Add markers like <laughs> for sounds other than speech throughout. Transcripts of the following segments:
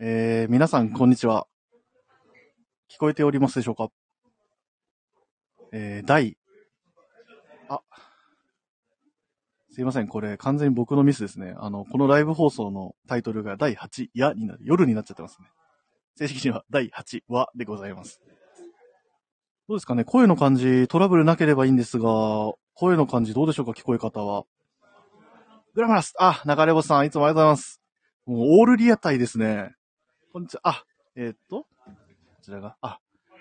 えー、皆さん、こんにちは。聞こえておりますでしょうか？えー、第、あ、すいません、これ完全に僕のミスですね。あの、このライブ放送のタイトルが第8夜になる、夜になっちゃってますね。正式には第8話でございます。どうですかね？声の感じ、トラブルなければいいんですが、声の感じどうでしょうか？聞こえ方は。グラマラスあ、流れ星さん、いつもありがとうございます。もう、オールリアタイですね。こんにちは。あ、えーっと、こちらが、あ、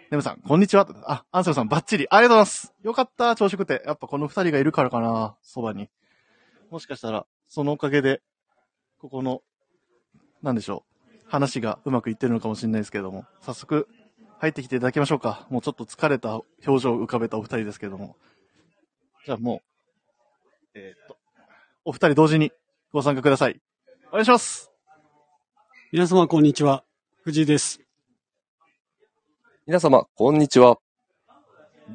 ネムさん、こんにちは。あ、アンセムさん、バッチリ。ありがとうございます。よかった、朝食って。やっぱこの二人がいるからかな、そばに。もしかしたら、そのおかげで、ここの、なんでしょう。話がうまくいってるのかもしれないですけれども、早速、入ってきていただきましょうか。もうちょっと疲れた表情を浮かべたお二人ですけれども。じゃあもう、えーっと、お二人同時にご参加ください。お願いします。皆様、こんにちは。藤井です。皆様、こんにちは。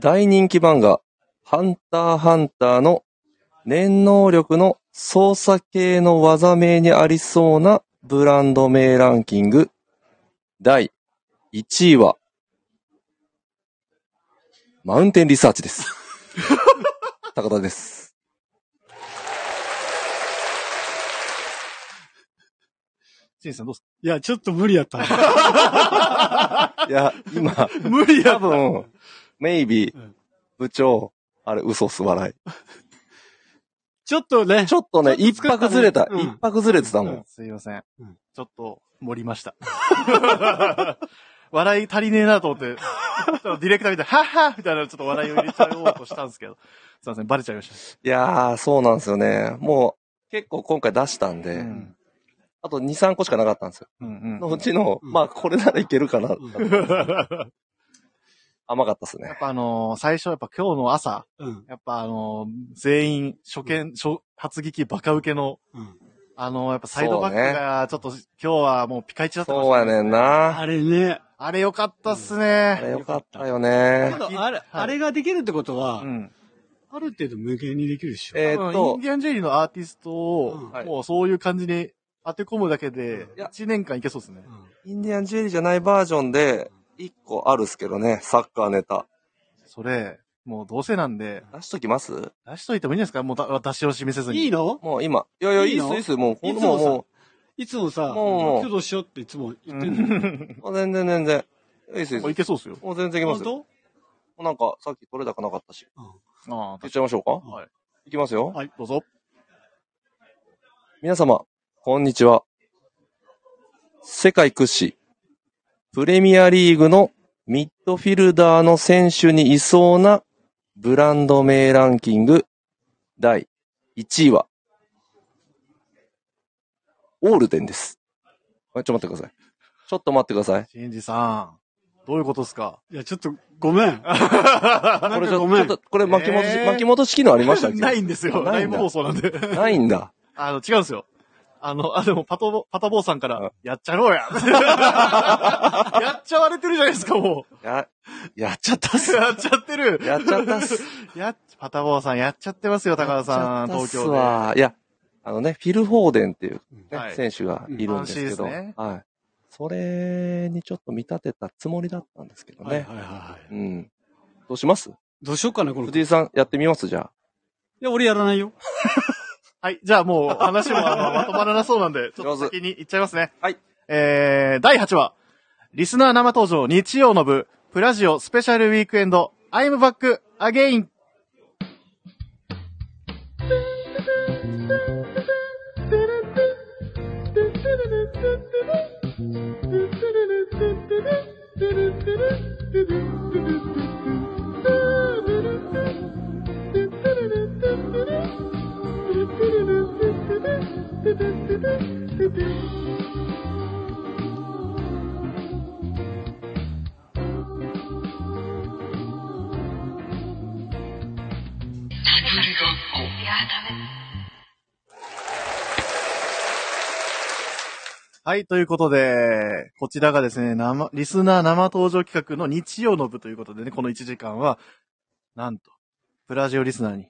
大人気漫画、ハンターハンターの念能力の操作系の技名にありそうなブランド名ランキング、第1位は、マウンテンリサーチです。<laughs> 高田です。さんどうですいや、ちょっと無理やった。<laughs> いや、今、か無理多分、メイビーうん、部長、あれ、嘘す笑い。ちょっとね。ちょっとね、一泊ずれた。うん一泊ずれてたもん。すいません。うんちょっと、盛りました。<laughs> 笑い足りねえなと思って、ディレクターみたいな、はっはみたいなちょっと笑いを入れちゃおうとしたんですけど、すいません、バレちゃいましいやー、そうなんですよね。もう、結構今回出したんた。で、うん。あと2、3個しかなかったんですよ。うんのうちの、うんまあ、これならいけるかな。うんうん。甘かったですね。やっぱあのー最初やっぱ今日の朝、うん。やっぱあのー全員初見、初発撃バカ受けの、うん。あのーやっぱサイドバックがちょっと今日はもうピカイチだったかもしそうれないやねん。な。あれね。あれよかったっすあね。れよかったよけね。ど、あれ、はいあれができるってことは、うん。ある程度無限にできるでしょ。えーっ多分イとン、ディアンジェリーのアーティストを、もうそういう感じに当て込むだけでうん、いや1年間いけそうですね。うんインディアンジェリーじゃないバージョンで、1個あるっすけどね、サッカーネタ。それ、もうどうせなんで、出しときます？出しといてもいいんですか？もうだ出し惜しみせずに。いいの？もう今。いやいや、いいいの？いっす、いいっす。もう、ほんいつもさもいつもさ、もう今日どうしようっていつも言ってんの。もう全然全然。いいっす、いいっす。もういけそうっすよ。もう全然いきますよ。も本うなんか、さっき取れ高なかったし。ああ、言っちゃいましょうかはい。いきますよ。はい、どうぞ。皆様、こんにちは。世界屈指、プレミアリーグのミッドフィルダーの選手にいそうなブランド名ランキング第1位は、オールデンです。あちょっと待ってください。ちょっと待ってください。シンジさん、どういうことですか？当いや、ちょっと、<laughs> ごめん。これちょっと、これ巻き戻し、えー巻き戻し機能ありましたっけ？<laughs> ないんですよ。ライブ放送なんで。ないんだ。あの、違うんですよ。あの、あ、でも、パトボ、パタボーさんかうんら、やっちゃろうや。<laughs> やっちゃわれてるじゃないですか、もや、やっちゃったっう。す。<laughs> やっちゃってる。やっちゃったっす。<laughs> やっ、パタボーさんやっちゃってますよ、高田さん、やっちゃったっす東京で。わいや、あのね、フィル・フォーデンっていう、ねはい選手がいるんですけど、うん安心ですねはい。それにちょっと見立てたつもりだったんですけどね。はいはいはいはい。うん。どうします？どうしようかな、この。い藤井さん、やってみます？じゃや、俺やらないよ。はい。じゃあもう話もあの <laughs> まとまらなそうなんで、ちょっと先に行っちゃいますね。はい。えー、第8話。リスナー生登場日曜の部、プラジオスペシャルウィークエンド、I'm back again! はい、ということで、こちらがですね、生、リスナー生登場企画の日曜の部ということでね、この1時間は、なんと、プラジオリスナーに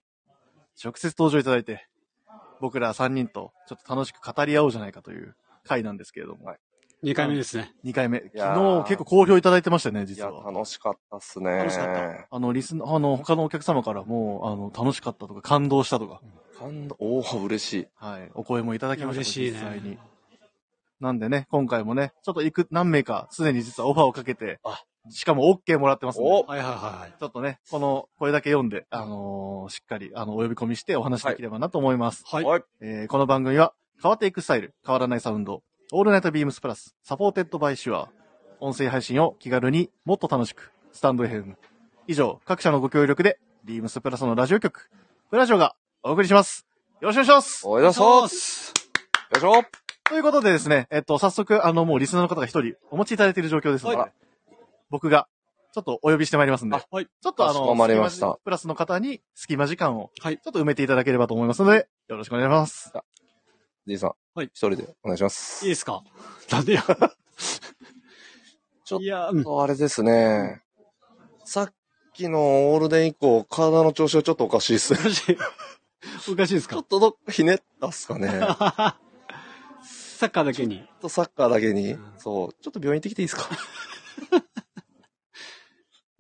直接登場いただいて、僕ら3人とちょっと楽しく語り合おうじゃないかという回なんですけれども。2回目ですね。2回目。昨日結構好評いただいてましたね、いや、実は。楽しかったっすね。楽しかったあの、リスナー、あの、他のお客様からも、あの、楽しかったとか、感動したとか、感動、おお嬉しい。はい、お声もいただきました。嬉しいね実際に。なんでね、今回もね、ちょっといく、何名か、すでに実はオファーをかけてあ、しかも OK もらってますおはいはいはい。ちょっとね、この声だけ読んで、あのーしっかり、あの、お呼び込みしてお話できればなと思います。はい。はい。えーこの番組は、変わっていくスタイル、変わらないサウンド、オールナイトビームスプラス、 supported by SHURE、音声配信を気軽にもっと楽しく、スタンド FM。以上、各社のご協力で、ビームスプラスのラジオ局、プラジオがお送りします。よろしくお願いします。おいしょよいす。しょということでですね、えっと、早速、あの、もうリスナーの方が一人お持ちいただいている状況ですので、はい僕が、ちょっとお呼びしてまいりますんで、あはい。ちょっとあの、かしこまりました隙間プラスの方に隙間時間を、はいちょっと埋めていただければと思いますので、よろしくお願いします。じいさん。はい一人でお願いします。いいですか？<laughs> なんでや？<laughs> ちょっいや、うん。とあれですね。さっきのオールデン以降、体の調子がちょっとおかしいっす。おかしい。おかしいですか？ちょっとどっかひねったっすかね。ちょっサッカーだけに。とサッカーだけにうん。そう。ちょっと病院行ってきていいですか？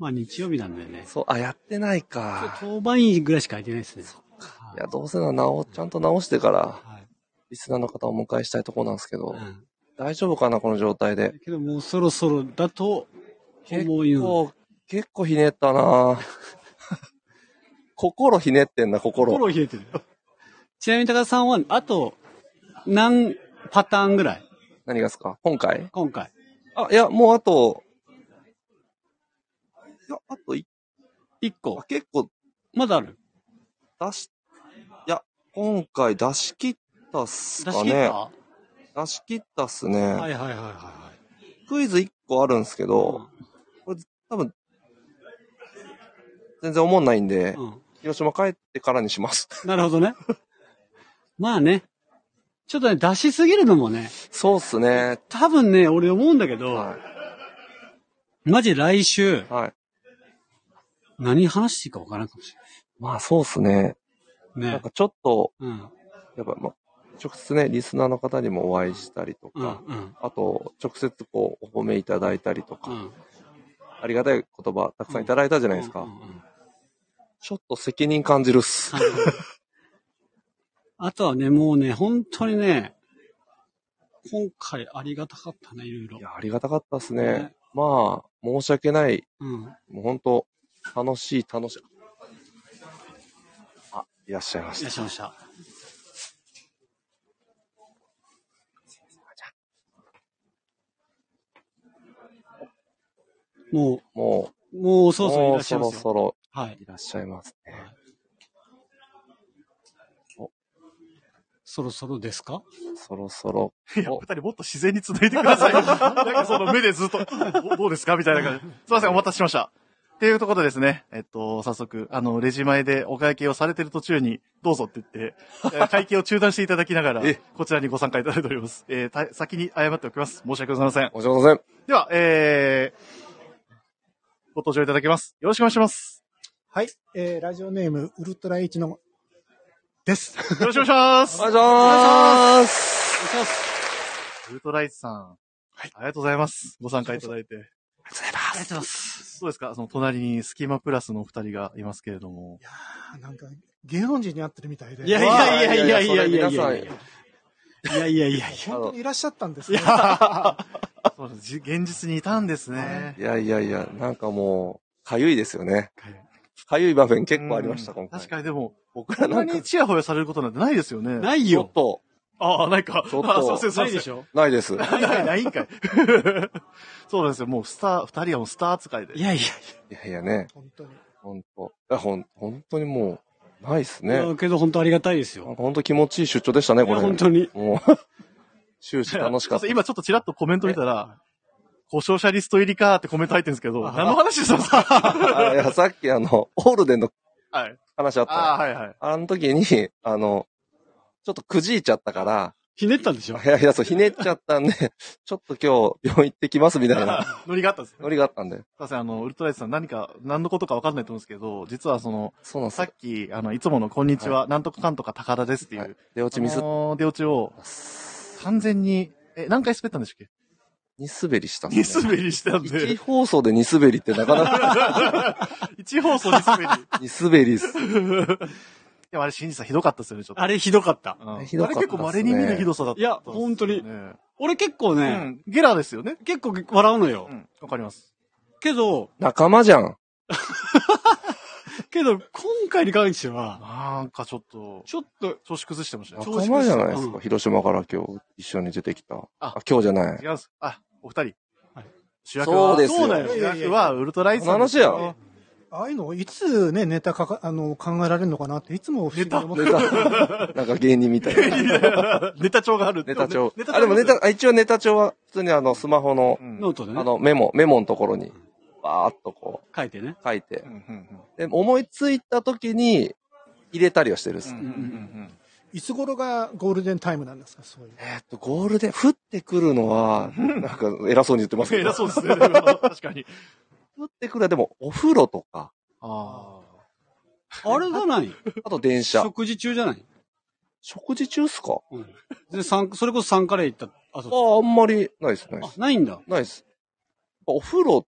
まあ日曜日なんでね。そう、あ、やってないか。当番員ぐらいしか空いてないですね。いや、どうせなら直、ちゃんと直してから、はい。リスナーの方をお迎えしたいところなんですけど、うん。大丈夫かな、この状態で？だ。けどもうそろそろだと結思うよ。構、結構ひねったな <laughs> 心ひねってんな、心。心冷えてる。ちなみに高田さんは、あと、何パターンぐらい？何がですか？今回？今回。あ、いや、もうあと、いや、あとい、一個あ。結構まだある？出し、いや、今回出し切ったっす出かね。し切った？出し切ったっすね。はいはいはいはいはクイズ1個あるんですけい。ど、多分、全然思んないんで、うん。うん広島帰ってからにします。<laughs> なるほどね。まあね。ちょっとね、出しすぎるのもね、そうっすね。多分ね、俺思うんだけど、はマジ来週、い。はい。何話していいかわからんかもしまあそうっすね。れない。ね。なんかちょっと、うん。やっぱ、まあ、直接ね、リスナーの方にもお会いしたりとうん。か、うん。あと、直接こう、お褒めいただいたりとか、うん。ありがたい言葉たくさんいただいたじゃないですか。うんうんうんちょっと責任感じるっす。あとはね、もうね、本当にね、今回ありがたかったね、いろいろい。や、ありがたかったっすね。ねまあ、申し訳ない。うん。もう本当楽しい、楽しい。あ、いらっしゃいました。いらっしゃいました。ももう、もうう、そろそろそらっしゃいますよ。ろそろはい。いらっしゃいますね。そろそろですか？そろそろ。いや、お二人もっと自然に繋いでください。<laughs> なんかその目でずっと、どどうですか？みたいな感じ。すいません、お待たせしました。っていうところでですね、えっと、早速、あの、レジ前でお会計をされてる途中に、どうぞって言って、え <laughs> ー会計を中断していただきながらえ、こちらにご参加いただいております。えーた先に謝っておきます。申し訳ございません。お邪魔しません。では、えー、ご登場いただきます。よろしくお願いします。はい、えー、ラジオネーム、ウルトラ H の、です。よろしくお願いしますお。願いします。お願いします。ウルトライツさん。はい。ありがとうございます。ご参加いただいて。ありがとうございます。そうですか？その隣にスキマプラスのお二人がいますけれども。いやーなんか、芸能人に会ってるみたいで。いやいやいやいやいやいやいやいやいやいやいやいやいや。本当にいらっしゃったんですね。そうです。じ現実にいたんですね。いやいやいや、なんかもう、かゆいですよね。かゆい場面結構ありました、うん今回。確かにでも、僕らなんか、にチヤホヤされることなんてないですよね。ないよ。ちょっと、ああ、ないか。ちょっとあすいません、すいません。ないでしょ？ないです。ないない、ないんかい。そうなんですよ。もうスター、二人はもうスター扱いで。いやいやいやいやね、本当に。ほんと。いや、ほん、本当にもう、ないっす。ね。けど本当ありがたいですよ。なんか本当気持ちいい出張でしたね、これ。本当に。もう、終始楽しかった。今ちょっとチラッとコメント見たら、故障者リスト入りかーってコメント入ってるんですけど、何の話してたんですかあいや、さっきあの、オールデンのはい。話あったあはいはい。あの時に、あの、ちょっとくじいちゃったから、ひねったんでしょ？いやいや、そう、ひねっちゃったんで、<laughs> ちょっと今日、病院行ってきますみたいな <laughs> ノリがあったんですね。ノリがあったんで。すいません、あの、ウルトライツさん何か、何のことかわかんないと思うんですけど、実はその、そうなんさっ。き、あの、いつものこんにちは、なんとかかんとか高田ですっていう、はい出落ちミスあのー出落ちを完全に、え、何回滑ったんでしたっけ？二滑りしたっすね。二滑りしたん一で。放送で二滑りってなかなか <laughs> 一放送二滑り。二滑りっす。でもあれ、新次さんひどかったですよね、ちょっと。あれひどかった。うんひどかったっすねあれ結構稀に見るひどさだった。いや本当に俺結構うね、ん。ゲラですよね。結構笑うのよう。ん。わかります。けど、仲間じゃん。<laughs> けど、今回に関しては、なんかちょっと、ちょっと、調子崩してましたよ。調仲間じゃないですか。うん広島から今日一緒に出てきた。ああ、今日じゃない違。うんです。あ、お二人。はい主役は、そうですよそうだよ。主役はウルトライツさんですよ。この話ああいうの、いつね、ネタかか、あの、考えられるのかなって、いつも不思議に思ってネタ、<laughs> なんか芸人みたいな。<laughs> ネタ帳がある。ネタ帳ネ。あ、でもネタ、あ一応ネタ帳は普通にあの、スマホのう、んノートでねあ、の、メモ、メモのところに、バーっとこ書いてね。う、書いてう。んうんうんで、思いついた時に、入れたりはしてるっす。うんうんうんいつ頃がゴールデンタイムなんですか、そういう。えーっと、ゴールで、降ってくるのは、なんか偉そうに言ってますけど。偉そうですね。確かに。降ってくるはでも、お風呂とか、ああれが何あと電車。食事中じゃない？食事中っすか？うん。で、サンそれこそサンカレー行ったあ後。あ、あんまりないですね。あ、ないんだ。ないです。お風呂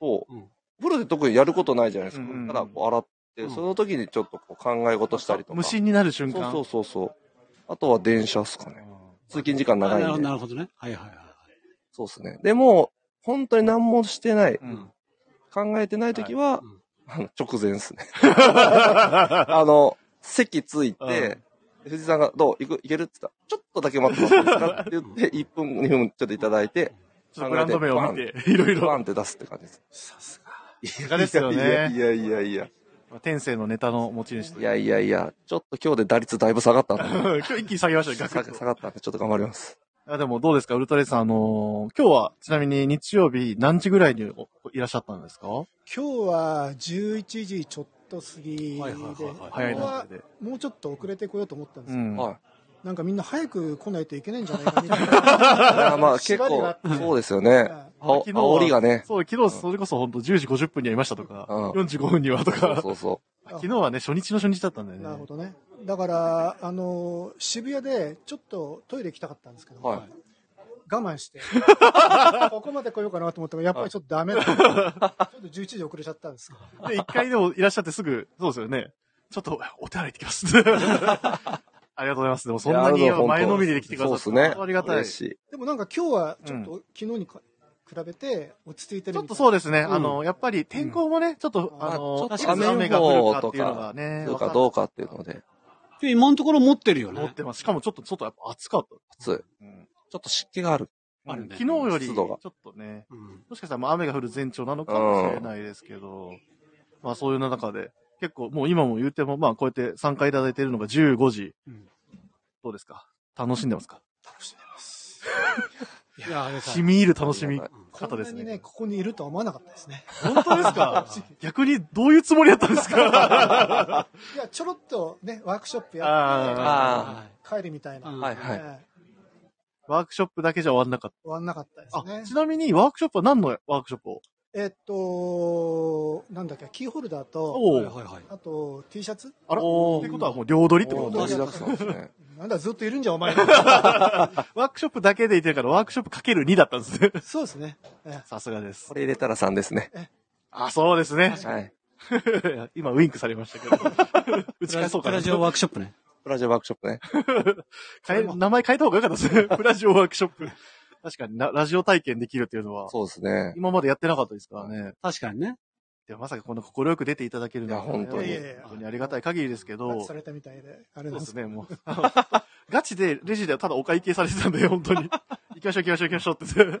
と、うんお風呂で特にやることないじゃないですか。うんただ、こう洗って、うんその時にちょっとこう考え事したりとか。無心になる瞬間。そうそうそうそう。あとは電車っすかね。通勤時間あなるほど、長いんでな。るほどね。はいはいはい。そうですね。でも、本当に何もしてない、うん考えてない時は、うんあの直前ですね。<laughs> あの、席ついて、藤井さんが、どう行く、行けるって言ったら、ちょっとだけ待ってもらっていいですかって言って、1分、2分ちょっといただいて、ちょっとブランド名を見て、いろいろ。バンって出すって感じです。さすが。さすがですよねいやいやいやいや。天性のネタの持ち主といやいやいや、ちょっと今日で打率だいぶ下がったんで。今日一気に下げましたよ、下逆に。下がったんで、ちょっと頑張ります。あでもどうですか、ウルトラレイさん、あのー今日はちなみに日曜日何時ぐらいにおいらっしゃったんですか？今日は11時ちょっと過ぎで、はいはいはいはい早いなで。もうちょっと遅れてこようと思ったんですけど、うん。はなんかみんな早く来ないといけないんじゃないかみたいい。いな。や、<laughs> まあ結構縛りがあって、そうですよね。あお昨日は煽りがね。そう、昨日それこそ本当10時50分にはいましたとか、うん45分にはとそうか、そうそ昨日はね、初日の初日だったんだよね。なるほどね。だから、あの、渋谷でちょっとトイレ行きたかったんですけど、う。はい。我慢して、<laughs> ここまで来ようかなと思ったら、やっぱりちょっとダメだ。<laughs> ちょっと11時遅れちゃったんですけど。で、一回でもいらっしゃってすぐ、そうですよね。ちょっと、お手洗い行ってきます。<laughs> ありがとうございます。でもそんなに前のめりで来てくださって、そうですねありがたい。でもなんか今日はちょっと昨日にか比べて落ち着いてるみたいな。ちょっとそうですね。うんあの、やっぱり天候もね、ちょっと、んあの、ちょっと雨が降るかっていうのがね、どうわかかどうかっていうので、今のところ持ってるよね。持ってます。しかもちょっと外やっぱ暑かった。暑い。うんちょっと湿気がある。あるね昨日より、ち湿度がょっとね、うんもしかしたらまあ雨が降る前兆なのかもしれないですけど、まあそういう中で、結構もう今も言っても、まあこうやって参加いただいているのが15時。うんどうですか？楽しんでますか？楽しんでます。いや、あれさしみ入る楽しみうんこんなにね、方ですね。ここにいるとは思わなかったですね。本当ですか？<laughs> 逆にどういうつもりだったんですか？いや、ちょろっとね、ワークショップやあって、帰りみたいな。うんはいはい。ええワークショップだけじゃ終わんなかっ終わんなかったですた。ねあ、。ちなみにワークショップは何のワークショップを？えっと、なんだっけ、キーホルダーと、おおはいはいはい。あと T シャツ？あらおーってことはもう両取りってこと？大事だったんですね。<laughs> なんだ、ずっといるんじゃん、お前。<laughs> ワークショップだけでいてるから、ワークショップかける2だったんですね。そうですね。えさすがですこ。れ入れたら3ですね。あ、そうですね。はい。<laughs> 今、ウインクされましたけど。打ち返そうかな。プラジオワークショップね。プラジオワークショップね。変え名前変えた方がよかったですね。プラジオワークショップ。<laughs> 確かにな、ラジオ体験できるっていうのは、そうですね。今までやってなかったですからね。確かにね。でもまさかこんな快く出ていただけるのは、いや本当に本当にありがたい限りですけえど、されたみたいで、あれですね、もう。<laughs> ガチで、レジでただお会計されてたんで、<laughs> 本当に。行きましょう行きましょう行きましょうって。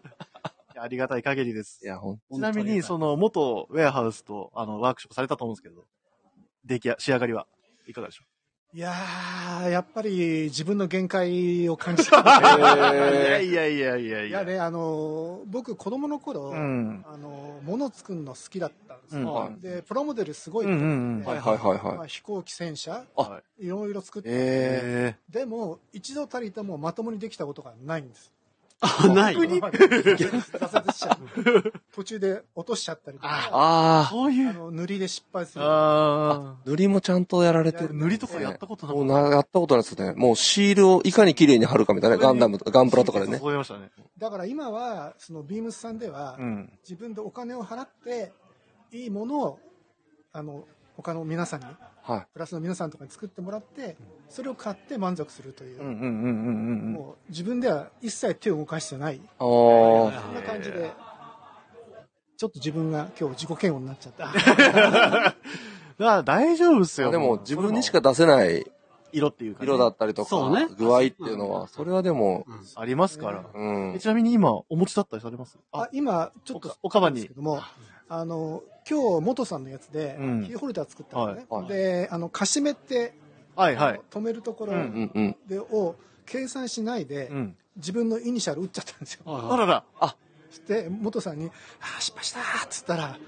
ありがたい限りですい。や、ほんちなみに、その、元ウェアハウスと、あの、ワークショップされたと思うんですけど、出来や、仕上がりはいかがでしょいやー、やっぱり自分の限界を感じた。う <laughs> いやいやいやいやいや。いやね、あの、僕、子供の頃、うん。あの、物作るの好きだったんですよ。うんで、プラモデルすごいうん。はいはいはいまあ、はい。飛行機戦車、はいろいろ作って、ええでも、一度たりともまともにできたことがないんです。あ、ない。挫折しちゃう。<laughs> 途中で落としちゃったりとか、あそういう。あの塗りで失敗する。あー、塗りもちゃんとやられてあ。る。塗りとかやったことなかっもうな、やったことないですね。もうシールをいかに綺麗に貼るかみたいな、ガンダムとか、ガンプラとかでた。ね。そういましたね。だから今は、そのビームスさんでは、うん。自分でお金を払って、いいものを、あの、他の皆さんに、はい。プラスの皆さんとかに作ってもらって、それを買って満足するという、うんうんうんうんうん。もう自分では一切手を動かしてない。そんな感じで、ちょっと自分が今日自己嫌悪になっちゃった。だから大丈夫っすよ。でも自分にしか出せない色っていうかね、色だったりとか、ね具合っていうのは、それはでも、ありますから。うんえ。ちなみに今、お持ちだったりされます？あ今、ちょっとおおかばにですけども、あの、今日、元さんのやつで、うんキーホルダー作ったのね。はいはいで、あの、かしめって、はいはい。止めるところうんうんうん。で、を計算しないで、うん。自分のイニシャル打っちゃったんですよ。はいあらら。そして、元さんに、ああ、失敗したーっつったら、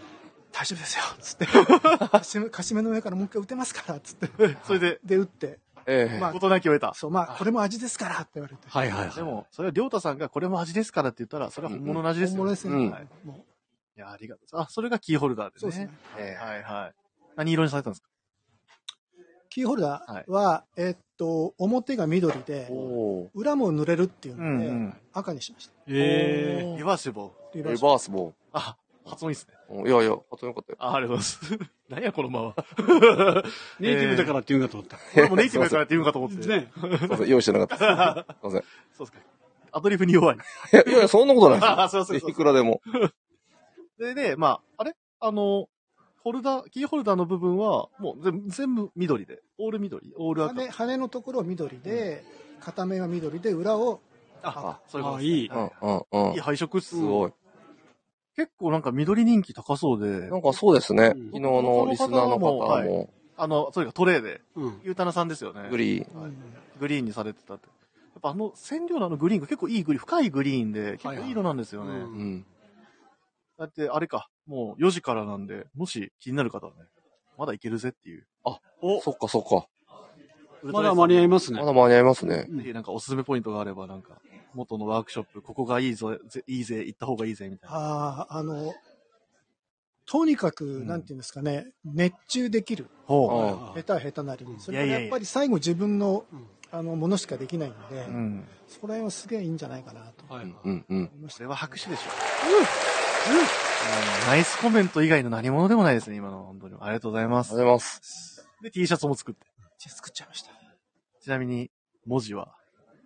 大丈夫ですよっつって、<laughs> かしめかしめの上からもう一回打てますからっつって、<laughs> それで、で、打って、ええまあ事なきを得た。そう、まあ、これも味ですからって言われて。はいはいはい。でも、それはりょうたさんがこれも味ですからって言ったら、それは本物の味ですよ、本物ですね。うんはいもいや、ありがとう。あ、それがキーホルダーですね。そうですね。えーはいはい。何色にされたんですか？うキーホルダーは、えっと、表が緑で、裏も塗れるっていううんので、うん。赤にしました。えリバーシブル？リリババーシボあ、発音いいっすね。ー。いやいや、発音よかったよ。あ、ありがとうございます。<laughs> 何や、このまま。ー、<laughs> ネイティブだからって言うんかと思った。<laughs> 俺もネイティブやからって言うんかと思って。ね。すいません、用意してなかったです。すいません。いそうですか。アドリブに弱い。や、いやいや、そんなことないですいくらでも。で、で、まあ、あれ？あの、ホルダー、キーホルダーの部分は、もう全部、全部緑で。オール緑。オール赤。羽羽のところは緑で、片面は緑で、裏を、あ、そういうことあ、ですねいい。うんうんうんいい。配色っす。すごい。結構なんか緑人気高そうでな、んかそうですね。うん昨日のリスナーの方はいも、あの、それがトレーで、うん。ゆうたなさんですよね。グリーン。うんグリーンにされてたって。やっぱあの染料のあのグリーンが結構いいグリーン、深いグリーンで、結構いい色なんですよね。はいはいうん。だって、あれか、もう4時からなんで、もし気になる方はね、まだいけるぜっていう。お、そっかそっか。まだ間に合いますねま。だ間に合いますね。ぜひなんかおすすめポイントがあれば、なんか、元のワークショップ、ここがいいぞ、ぜいいぜ、行った方がいいぜ、みたいな。ああ、あの、とにかく、んなんていうんですかね、熱中できる。ほあ下手は下手なりに。それからいやっぱり最後自分のうん、あの、ものしかできないんで、う。うん。そこら辺はすげえいいんじゃないかなとはい。うんうん。思いました。それは拍手でしょ。うんナイスコメント以外の何者でもないですね、今の。本当に。ありがとうございますありがとう。ございます。で、T シャツも作って。作っちゃいました。ちなみに、文字は。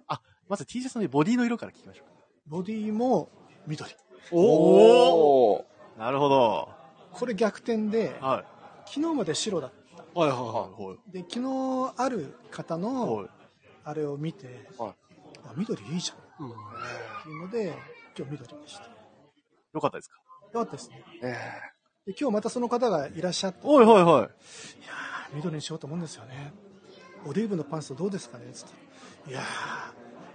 あ、まず T シャツのボディの色から聞きましょうか。ボディも緑。おーなるほど。これ逆転で、は昨日まで白だった。はいい。ははい。で、昨日ある方の、はい。あれを見て、はいあ緑いいじゃん。い。うんっていうので、今日緑でした。よよかったですか？かったですね。えで今日またその方がいらっしゃって、おいはいはい。緑にしようと思うんですよね。オリーブのパンツどうですかね？つって。いや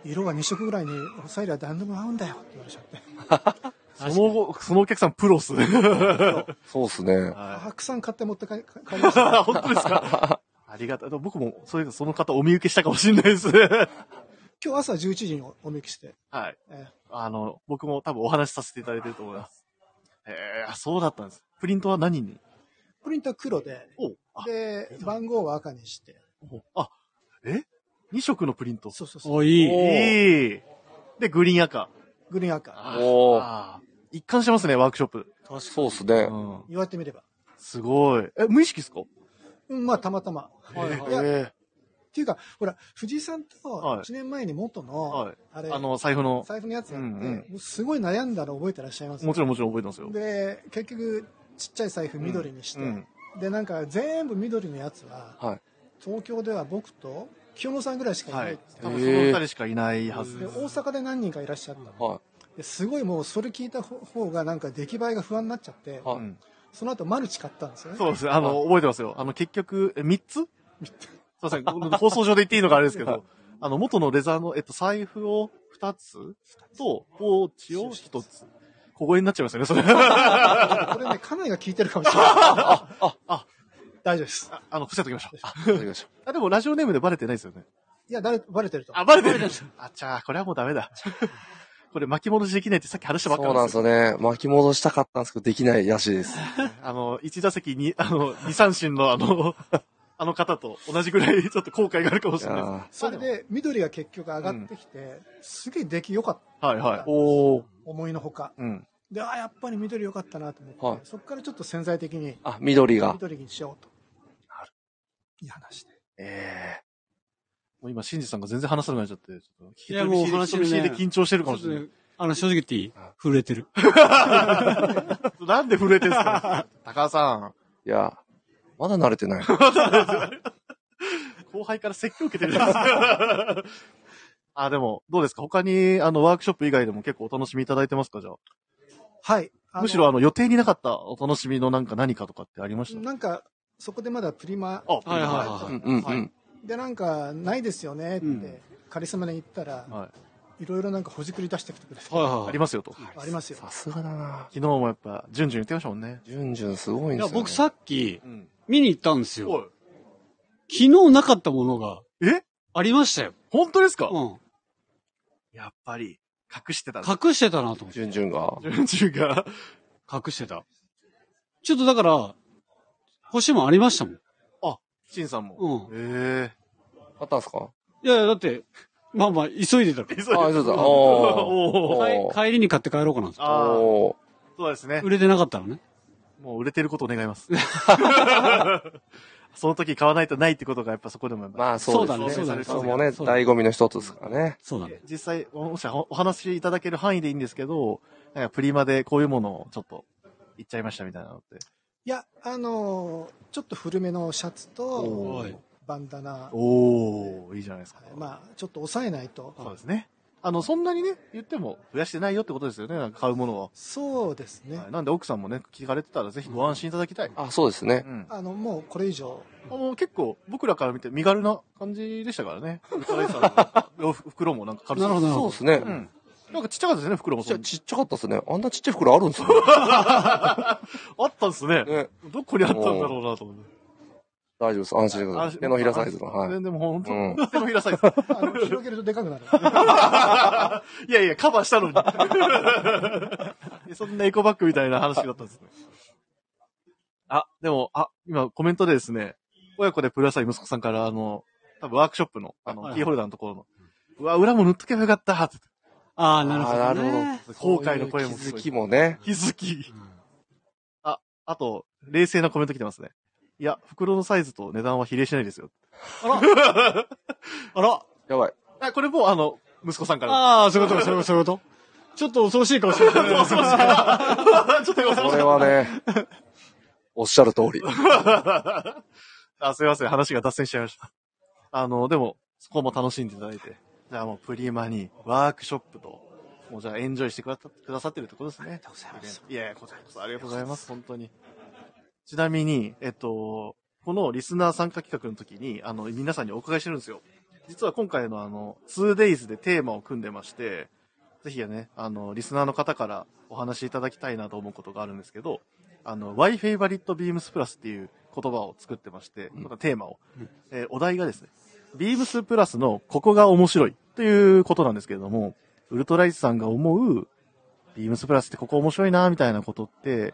ー、色は2色ぐらいに抑えりゃ何でも合うんだよって言われちゃって。<laughs> その後、そのお客さんプロっすね。え <laughs> そうっすね。はたくさん買って持って帰帰りました、い。本当ですか？<laughs> ありがたい。僕も、そういう、その方お見受けしたかもしれないですね。今日朝11時にお見受けして、はい。えあの、僕も多分お話しさせていただいてると思います。ええそうだったんです。プリントは何に？ープリントは黒で、で、番号は赤にして、おあ、え ?2 色のプリント？そうそうそう。お、いい。で、グリーン赤。グリーン赤。お一貫してますね、ワークショップ。そうっすね。うん。言われてみれば。すごい。え、無意識っすか？うん、まあ、たまたま。はいはいいやえっていうか、ほら、藤井さんとはい1年前に元の、はいあれ、えあの、財布の。財布のやつやって、うんうんもうすごい悩んだの覚えてらっしゃいますもちろんもちろん覚えてますよ。で、結局、ちっちゃい財布緑にして、うんで、なんか全部緑のやつは、はい。東京では僕と清野さんぐらいしかいないって。はい多分その二人しかいないはずで。大阪で何人かいらっしゃったのはですごいもうそれ聞いた方がなんか出来栄えが不安になっちゃって、はいうんその後マルチ買ったんですよね。そうですね。あの、覚えてますよ。あの、結局、え、3つすいません。放送上で言っていいのかあれですけど、あの、元のレザーの、えっと、財布を2つと、ポーチを1つ。小声になっちゃいましたね、それ。あ <laughs> これね、家内が聞いてるかもしれない。あ、あ、大丈夫です。あの、伏せときました。い。わかりましあ、でもラジオネームでバレてないですよね。いや、誰、バレてると。あ、バレてるあ、じゃあ、これはもうダメだ。ここれ巻き戻しできないってさっき話したばっかそうなんですよね。巻き戻したかったんですけど、できないらしいです。<laughs> あの、1打席に、あの、2三振のあの、あの方と同じぐらい <laughs> ちょっと後悔があるかもいしれないそれで、緑が結局上がってきて、すげえ出来良かった。す。はいはい。おー。思いのほか。うん。で、ああ、やっぱり緑良かったなと思って、はいそこからちょっと潜在的にあ、緑が。緑にしようと。いい話で。えもう今、シンジさんが全然話さなくなっちゃって、ちょっといやもう話人見知りねで緊張してるちかもしれない。あの、正直言っていい？震えてる。なんで震えてんすか？高橋さー。いや、まだ慣れてない。ん。<laughs> 後輩から説教受けてるじゃないですか。<laughs> あ、でも、どうですか？他に、あの、ワークショップ以外でも結構お楽しみいただいてますかじゃあ？はい。むしろ、あの、予定になかったお楽しみのなんか何かとかってありました？なんか、そこでまだプリマあ、はいはいはいうんうんうん。で、なんか、ないですよねって、うんカリスマに言ったら、はい。いろいろなんかほじくり出してきてくれて、はいはいはい。ありますよと。ありますよ。さすがだな昨日もやっぱ、ジュンジュン言ってましたもんね。ジュンジュンすごいんですよ、ね。僕さっきうん。見に行ったんですよ。おい。昨日なかったものがえ？ありましたよ。本当ですか？うん。やっぱり、隠してたん隠してたなと思って。ジュンジュンが。ジュンジュンが。隠してた。ちょっとだから、星もありましたもん。シンさんも。うえあったんすか？いやいや、だって、まあまあ、急いでたからえ。急いであ、そうだ。お <laughs> ーおー。帰帰りに買って帰ろうかな。ああ、おー。そうですね。売れてなかったらね。もう売れてることを願います。<laughs> その時買わないとないってことがやっぱそこでもやっぱまあそうですね。そうだねそうだねそれもね、醍醐味の一つですからね。そうだね。実際、もしおお話しいただける範囲でいいんですけど、なんかプリマでこういうものをちょっと言っちゃいましたみたいなのって。いや、あのーちょっと古めのシャツとバンダナ、おー、いいじゃないですか。まあ、ちょっと抑えないと。そうですね。あの、そんなにね、言っても増やしてないよってことですよね、なんか買うものは。そうですね。はいなんで奥さんもね、聞かれてたらぜひご安心いただきたい。あ、そうですねう。ん。あの、もうこれ以上、あの、結構、僕らから見て身軽な感じでしたからね。ウルトライさんの <laughs> 洋服袋もなんか軽なるほどなるほど。そうですね。うん。なんかちっちゃかったですね、袋もちっちゃちっちゃかったですね。あんなちっちゃい袋あるんですよ。<laughs> あったんですね。ね。どこにあったんだろうなと思って。大丈夫です。安心してください。手のひらサイズの。はい。全然もう本当、うん手のひらサイズ。あの広げるとでかくなる。<laughs> いやいや、カバーしたのに。<laughs> そんなエコバッグみたいな話だったんですね。あ、でも、あ、今コメントでですね、親子でプラサイ息子さんから、あの、多分ワークショップの、あの、キーホルダーのところの、うわ、裏も塗っとけばよかったってああ、なるほど、ね。なるほど。後悔の声もそういう気づきもね。気づき。あ、あと、冷静なコメント来てますね。いや、袋のサイズと値段は比例しないですよ。あら <laughs> あらやばい。あ、これもうあの、息子さんから。ああ、そういうこと、そういうこと、そういうこと。<laughs> ちょっと恐ろしい顔してる。<laughs> ちょっと恐ろしいこれはね、おっしゃる通り。あ、すいません。話が脱線しちゃいました。あの、でも、そこも楽しんでいただいて。じゃあもうプリマにワークショップと、もうじゃあエンジョイしてくださくださってるってことですね。ありがとうございます。いやいや、こちらこそありがとうございます。本当に。ちなみに、えっと、このリスナー参加企画の時に、あの、皆さんにお伺いしてるんですよ。実は今回のあの、2days でテーマを組んでまして、ぜひね、あの、リスナーの方からお話しいただきたいなと思うことがあるんですけど、あの、Why Favorite Beams Plus っていう言葉を作ってまして、うん。テーマを、えーお題がですね、Beams プラスのここが面白いということなんですけれども、ウルトライズさんが思う、Beams プラスってここ面白いな、みたいなことって、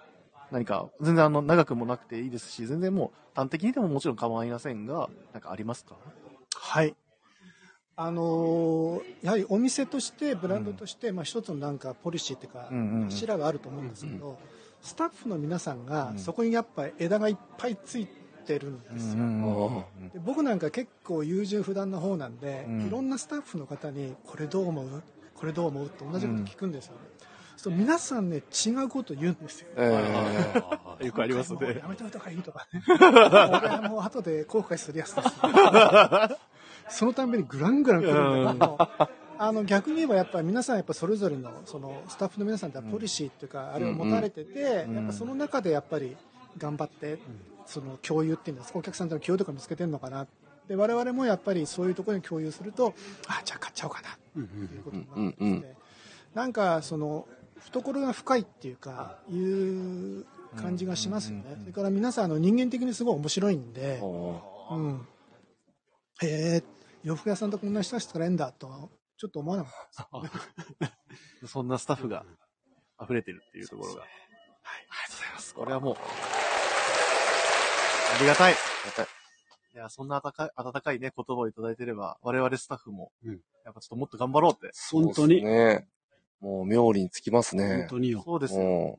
何か、全然あの、長くもなくていいですし、全然もう、端的にでももちろん構いませんが、なんかありますか？はい。あのーやはりお店として、ブランドとして、まあ一つのなんかポリシーっていうか、うんうんうん。柱があると思うんですけど、スタッフの皆さんがうん。そこにやっぱ枝がいっぱいついてるんですよ。で僕なんか結構優柔不断な方なんで、うん。いろんなスタッフの方にこれどう思う？これどう思う？って同じこと聞くんですよね、そう皆さんね違うこと言うんですよ。えー、<laughs> よくありますね。やめといた方がいいとか。ねこれはもう後で後悔するやつです、<laughs> そのたんびにグラングラン来るんだけど、あの逆に言えばやっぱり皆さんやっぱそれぞれのそのスタッフの皆さんってポリシーっていうか、あれを持たれてて、うん。やっぱその中でやっぱり頑張って、その共有っていうんですかお客さんとの共有とか見つけてるのかな。で我々もやっぱりそういうところに共有するとあじゃあ買っちゃおうかなっていうことになってですね、なんかその懐が深いっていうかいう感じがしますよね、それから皆さんあの人間的にすごい面白いんで、おうん、へえ洋服屋さんとこんな人たちとらえんだとちょっちょっと思わなかった。<laughs> そんなスタッフが溢れてるっていうところが。はい。ありがとうございます。これはもう、ありがたい。りがたいいや、そんな温かい、温かいね、言葉をいただいてれば、我々スタッフも、うんやっぱちょっともっと頑張ろうって。本当に、ね。もう、妙利につきます本ね。当によ。そうですよ。も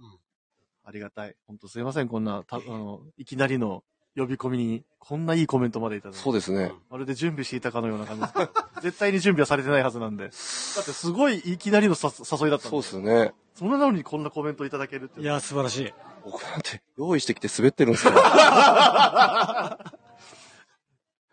ありがたい。本当すいません、こんな、た、あの、いきなりの呼び込みに、こんないいコメントまでいただう、いて。そうですね。まるで準備していたかのような感じですけど。<laughs> 絶対に準備はされてないはずなんで。だってすごいいきなりのさ誘いだったんそうですよね。それなのにこんなコメントいただけるって。いや、素晴らしい。僕なんて、用意してきて滑ってるんですから。<laughs>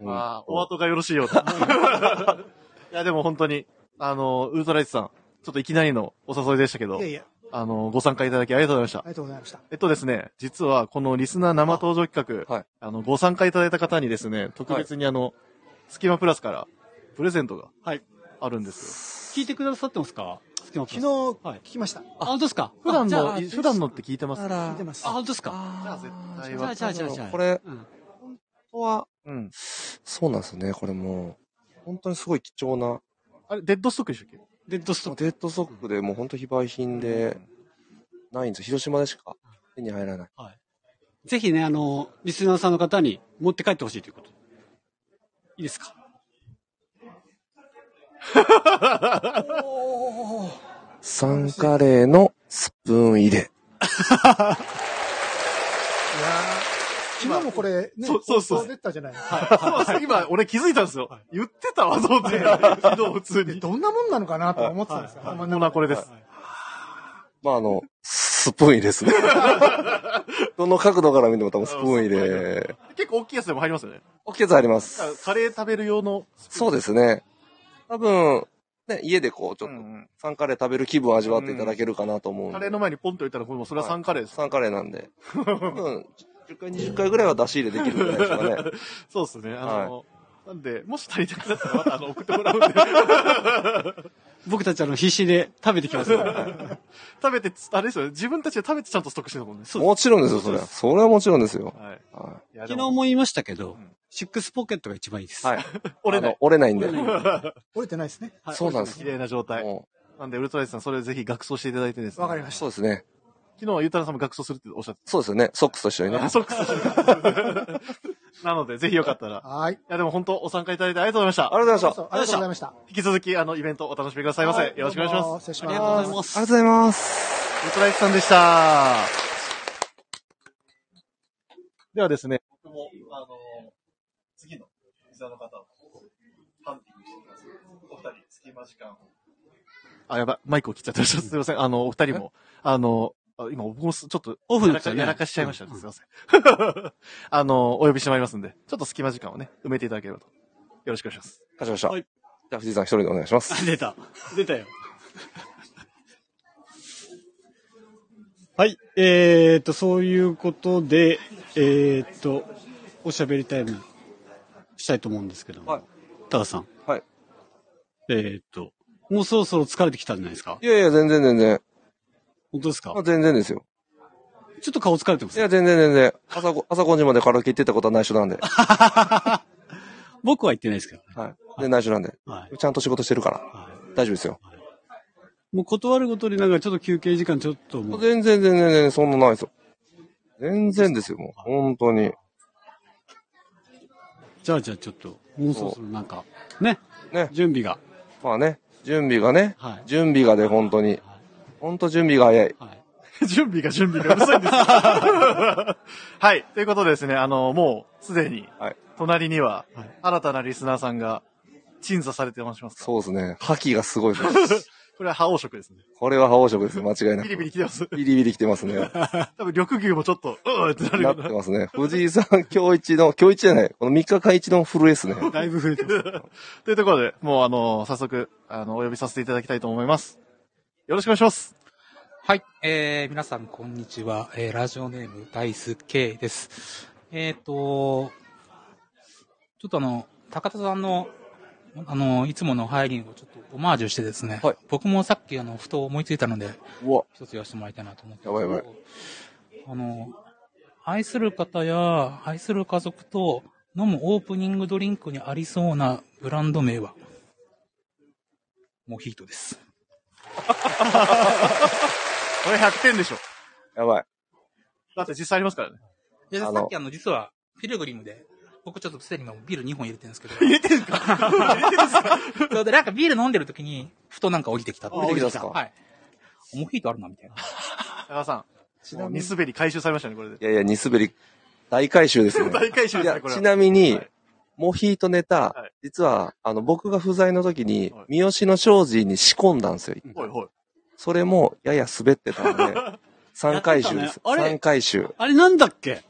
ああ、お後がよろしいようだ。<laughs> いや、でも本当に、あの、ウルトライツさん、ちょっといきなりのお誘いでしたけどいや、いや、あの、ご参加いただきありがとうございましたあ。りがとうございました。えっとですね、実はこのリスナー生登場企画、はいあの、ご参加いただいた方にですね、特別にあの、スキマプラスから、プレゼントが、はい。あるんです聞いてくださってますか？昨昨日、はい聞きました。あ、本当ですか？よ。普段の、あじゃあい普段のって聞いてます？聞いてます。あ、本当ですか？じゃあ絶対じゃあ、は。じゃあ、じゃあ、じゃあ。これ、うん本当は、うん。そうなんですね。これもう、本当にすごい貴重な、あれ、デッドストックでしたっけ？デッドストック。デッドソックでもう本当非売品で、ないんですよ。広島でしか手に入らない。ぜひね、あの、リスナーさんの方に持って帰ってほしいということ。いいですか？サンカレーのスプーン入れ。<laughs> <laughs> いやー昨日もこれ、ね、そうそうそうたじゃないですか。そうそう今、俺気づいたんですよ。言ってたわ、と思って。昨日普通に。どんなもんなのかなと思ってたんですよ。コ頭ーナーこれです。まあ、あの、スプーン入れですね。<laughs> どの角度から見ても多分スプーン入れ。結構大きいやつでも入りますよね。大きいやつあります。カレー食べる用の。そうですね。多分、ね、家でこう、ちょっと、うんうんサンカレー食べる気分を味わっていただけるかなと思うんで。カレーの前にポンと置いたら、これもうそれは3カレーです。サンカレーなんで。<laughs> 多分、10回、20回ぐらいは出し入れできるんじゃないですかね。<laughs> そうですね。あの、なんで、もし足りなくなったらまたあの送ってもらうんで。<laughs> 僕たちあの、必死で食べてきますから。<laughs> 食べて、あれですよね。自分たちで食べてちゃんとストックしてたもんね。そうもちろんですよ、それは。それはもちろんですよ。はい。は昨昨日も言いましたけどん、シックスポケットが一番いいです。い。はい。折れない。折れないんで。折れてないですね。はいそうなんです綺麗な状態。もなんで、ウルトライスさん、それぜひ学装していただいてですね。うわかりましそうですね。昨日はゆうたらさんも学装するっておっしゃってそうですよね。ソックスと一緒にた。ねあ、。ソックスしてるなので、ぜひよかったら。た。はい。いや、でも本当、お参加いただいてありがとうございました。ありがとうございました。ありがとうございました。引き続き、あの、イベントお楽しみくださいませ。はいよろしくお願いします。失礼します。ありがとうございます。ありがとうございます。ウルトライスさんでした。ではですね、僕も、あの、次のユーザーの方を、ハンティングしてください。お二人、隙間時間を。あ、やばい、マイクを切っちゃってました。すいません。あの、お二人も、あの、あ今、僕もすちょっと、オフでやらかやらかしちゃいましたね。うんすいません。<laughs> あの、お呼びしてまいりますんで、ちょっと隙間時間をね、埋めていただければと。よろしくお願いします。勝ちました。はいじゃあ、藤井さん一人でお願いします。出た。出たよ。<laughs> はい。えーと、そういうことで、えーと、おしゃべりタイムしたいと思うんですけども。はい。タカさん。はい。えーと、もうそろそろ疲れてきたんじゃないですか？いやいや、全然全然。本当ですか？あ全然ですよ。ちょっと顔疲れてますいや、全然全然。朝ご、<laughs> 朝5時までカラオケ行ってたことは内緒なんで。<laughs> 僕は言ってないですけどね。はい。で、内緒なんで。はい。ちゃんと仕事してるから。はい大丈夫ですよ。もう断るごとになんかちょっと休憩時間ちょっともう。全然全然全然、そんなないですよ。全然ですよ、もう。本当に。じゃあじゃあちょっと、もうそろそろなんか、ね。ね。準備が。まあね、準備がね。はい。準備がで、本当に。本当準備が早い。はい。<laughs> 準備が準備がうるさいんですよ <laughs> はい。ということでですね、あの、もう、すでに、はい隣にははい、新たなリスナーさんが、鎮座されてますか？そうですね。覇気がすごいです。<laughs> これは覇王色ですね。これは覇王色です、間違いなビリく。ビリ来てます。ビリビリ来てますね。多分、緑牛もちょっと、うーってなるなな。ってますね。藤井さん、今日一の、今日一じゃない。この3日間一の震えですね。だいぶ増えてます。というところで、もう、あの、早速、あの、お呼びさせていただきたいと思います。よろしくお願いします。はい、えー、皆さんこんにちは。えー、ラジオネームダイス K です。えっ、と、ちょっとあの、高田さんの、あの、いつもの入りをちょっとオマージュしてですね、はい僕もさっきあの、ふと思いついたので。一つ言わせてもらいたいなと思って。やばいやばい。あの、愛する方や愛する家族と飲むオープニングドリンクにありそうなブランド名はモヒートです。<laughs> これ100点でしょ。やばい。だって実際ありますからね。で、あのさっきあの、実は、ピルグリムで、僕ちょっとすでに今ビール2本入れてるんですけど、入れてるんすか？入れてるんすかそうで、なんかビール飲んでる時に、ふとなんか降りてきたって降りてきたんすか？はい。モヒートあるな、みたいな。高田さん、ちなみに二滑り回収されましたね、これで。いやいや、二滑り、大回収ですね。<laughs> 大回収ですね、これは。ちなみに、はいモヒートネタ、はい実は、あの、僕が不在の時にはい、三好の庄司に仕込んだんですよ。ほいほい。それも、やや滑ってたんで、<laughs> 3回収です。やってたねあれ3回収。あれなんだっけ？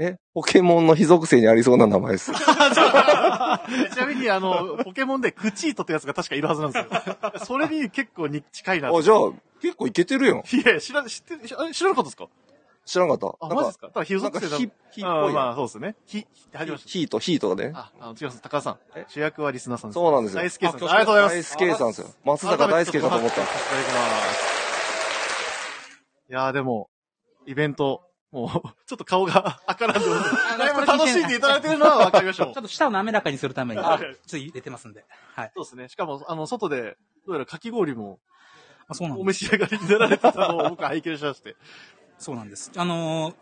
え？ポケモンの非属性にありそうな名前です。<laughs> ちなみに、あの、ポケモンでクチートってやつが確かいるはずなんですよ。それに結構に近いなと。あ、じゃあ、結構いけてるよ。いや、知ら、知ってる、知らなかったですか？知らなかった。あ、マジですか？ただ、ヒなんか属性だ火、火っあぽい。まあ、そうですね。火、火って入りましヒート、ヒートがね。た。あ、あの、違います。高田さんえ？主役はリスナーさんです。そうなんですよ大輔さん。ありあがとうございます。大輔さんですよ。松坂大輔かと思った。いただきます。いやーでも、イベント、もう、<laughs> ちょっと顔が <laughs> 赤らんでます。だいぶ楽しんでいただいてるのは分かりましたもんちょっと舌を滑らかにするために、ちょあっと入れてますんで。はい。そうですね。しかも、あの、外で、どうやらかき氷もあそうなんお。召し上がりになられてたのを僕拝見しまして。そうなんです。あのー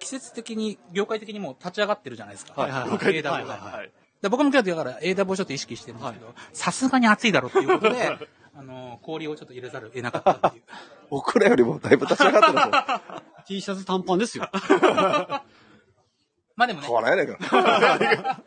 季節的に、業界的にもう立ち上がってるじゃないですか。はいはいはい AW がはいはいはい。で僕も今日だから AW をちょっと意識してるんですけど、さすがに暑いだろうっていうことで、<laughs> あのー氷をちょっと入れざるを得なかったっていう。<laughs> 僕らよりもだいぶ立ち上がってますよ。<laughs> T シャツ短パンですよ。まあでもね変、わらないから。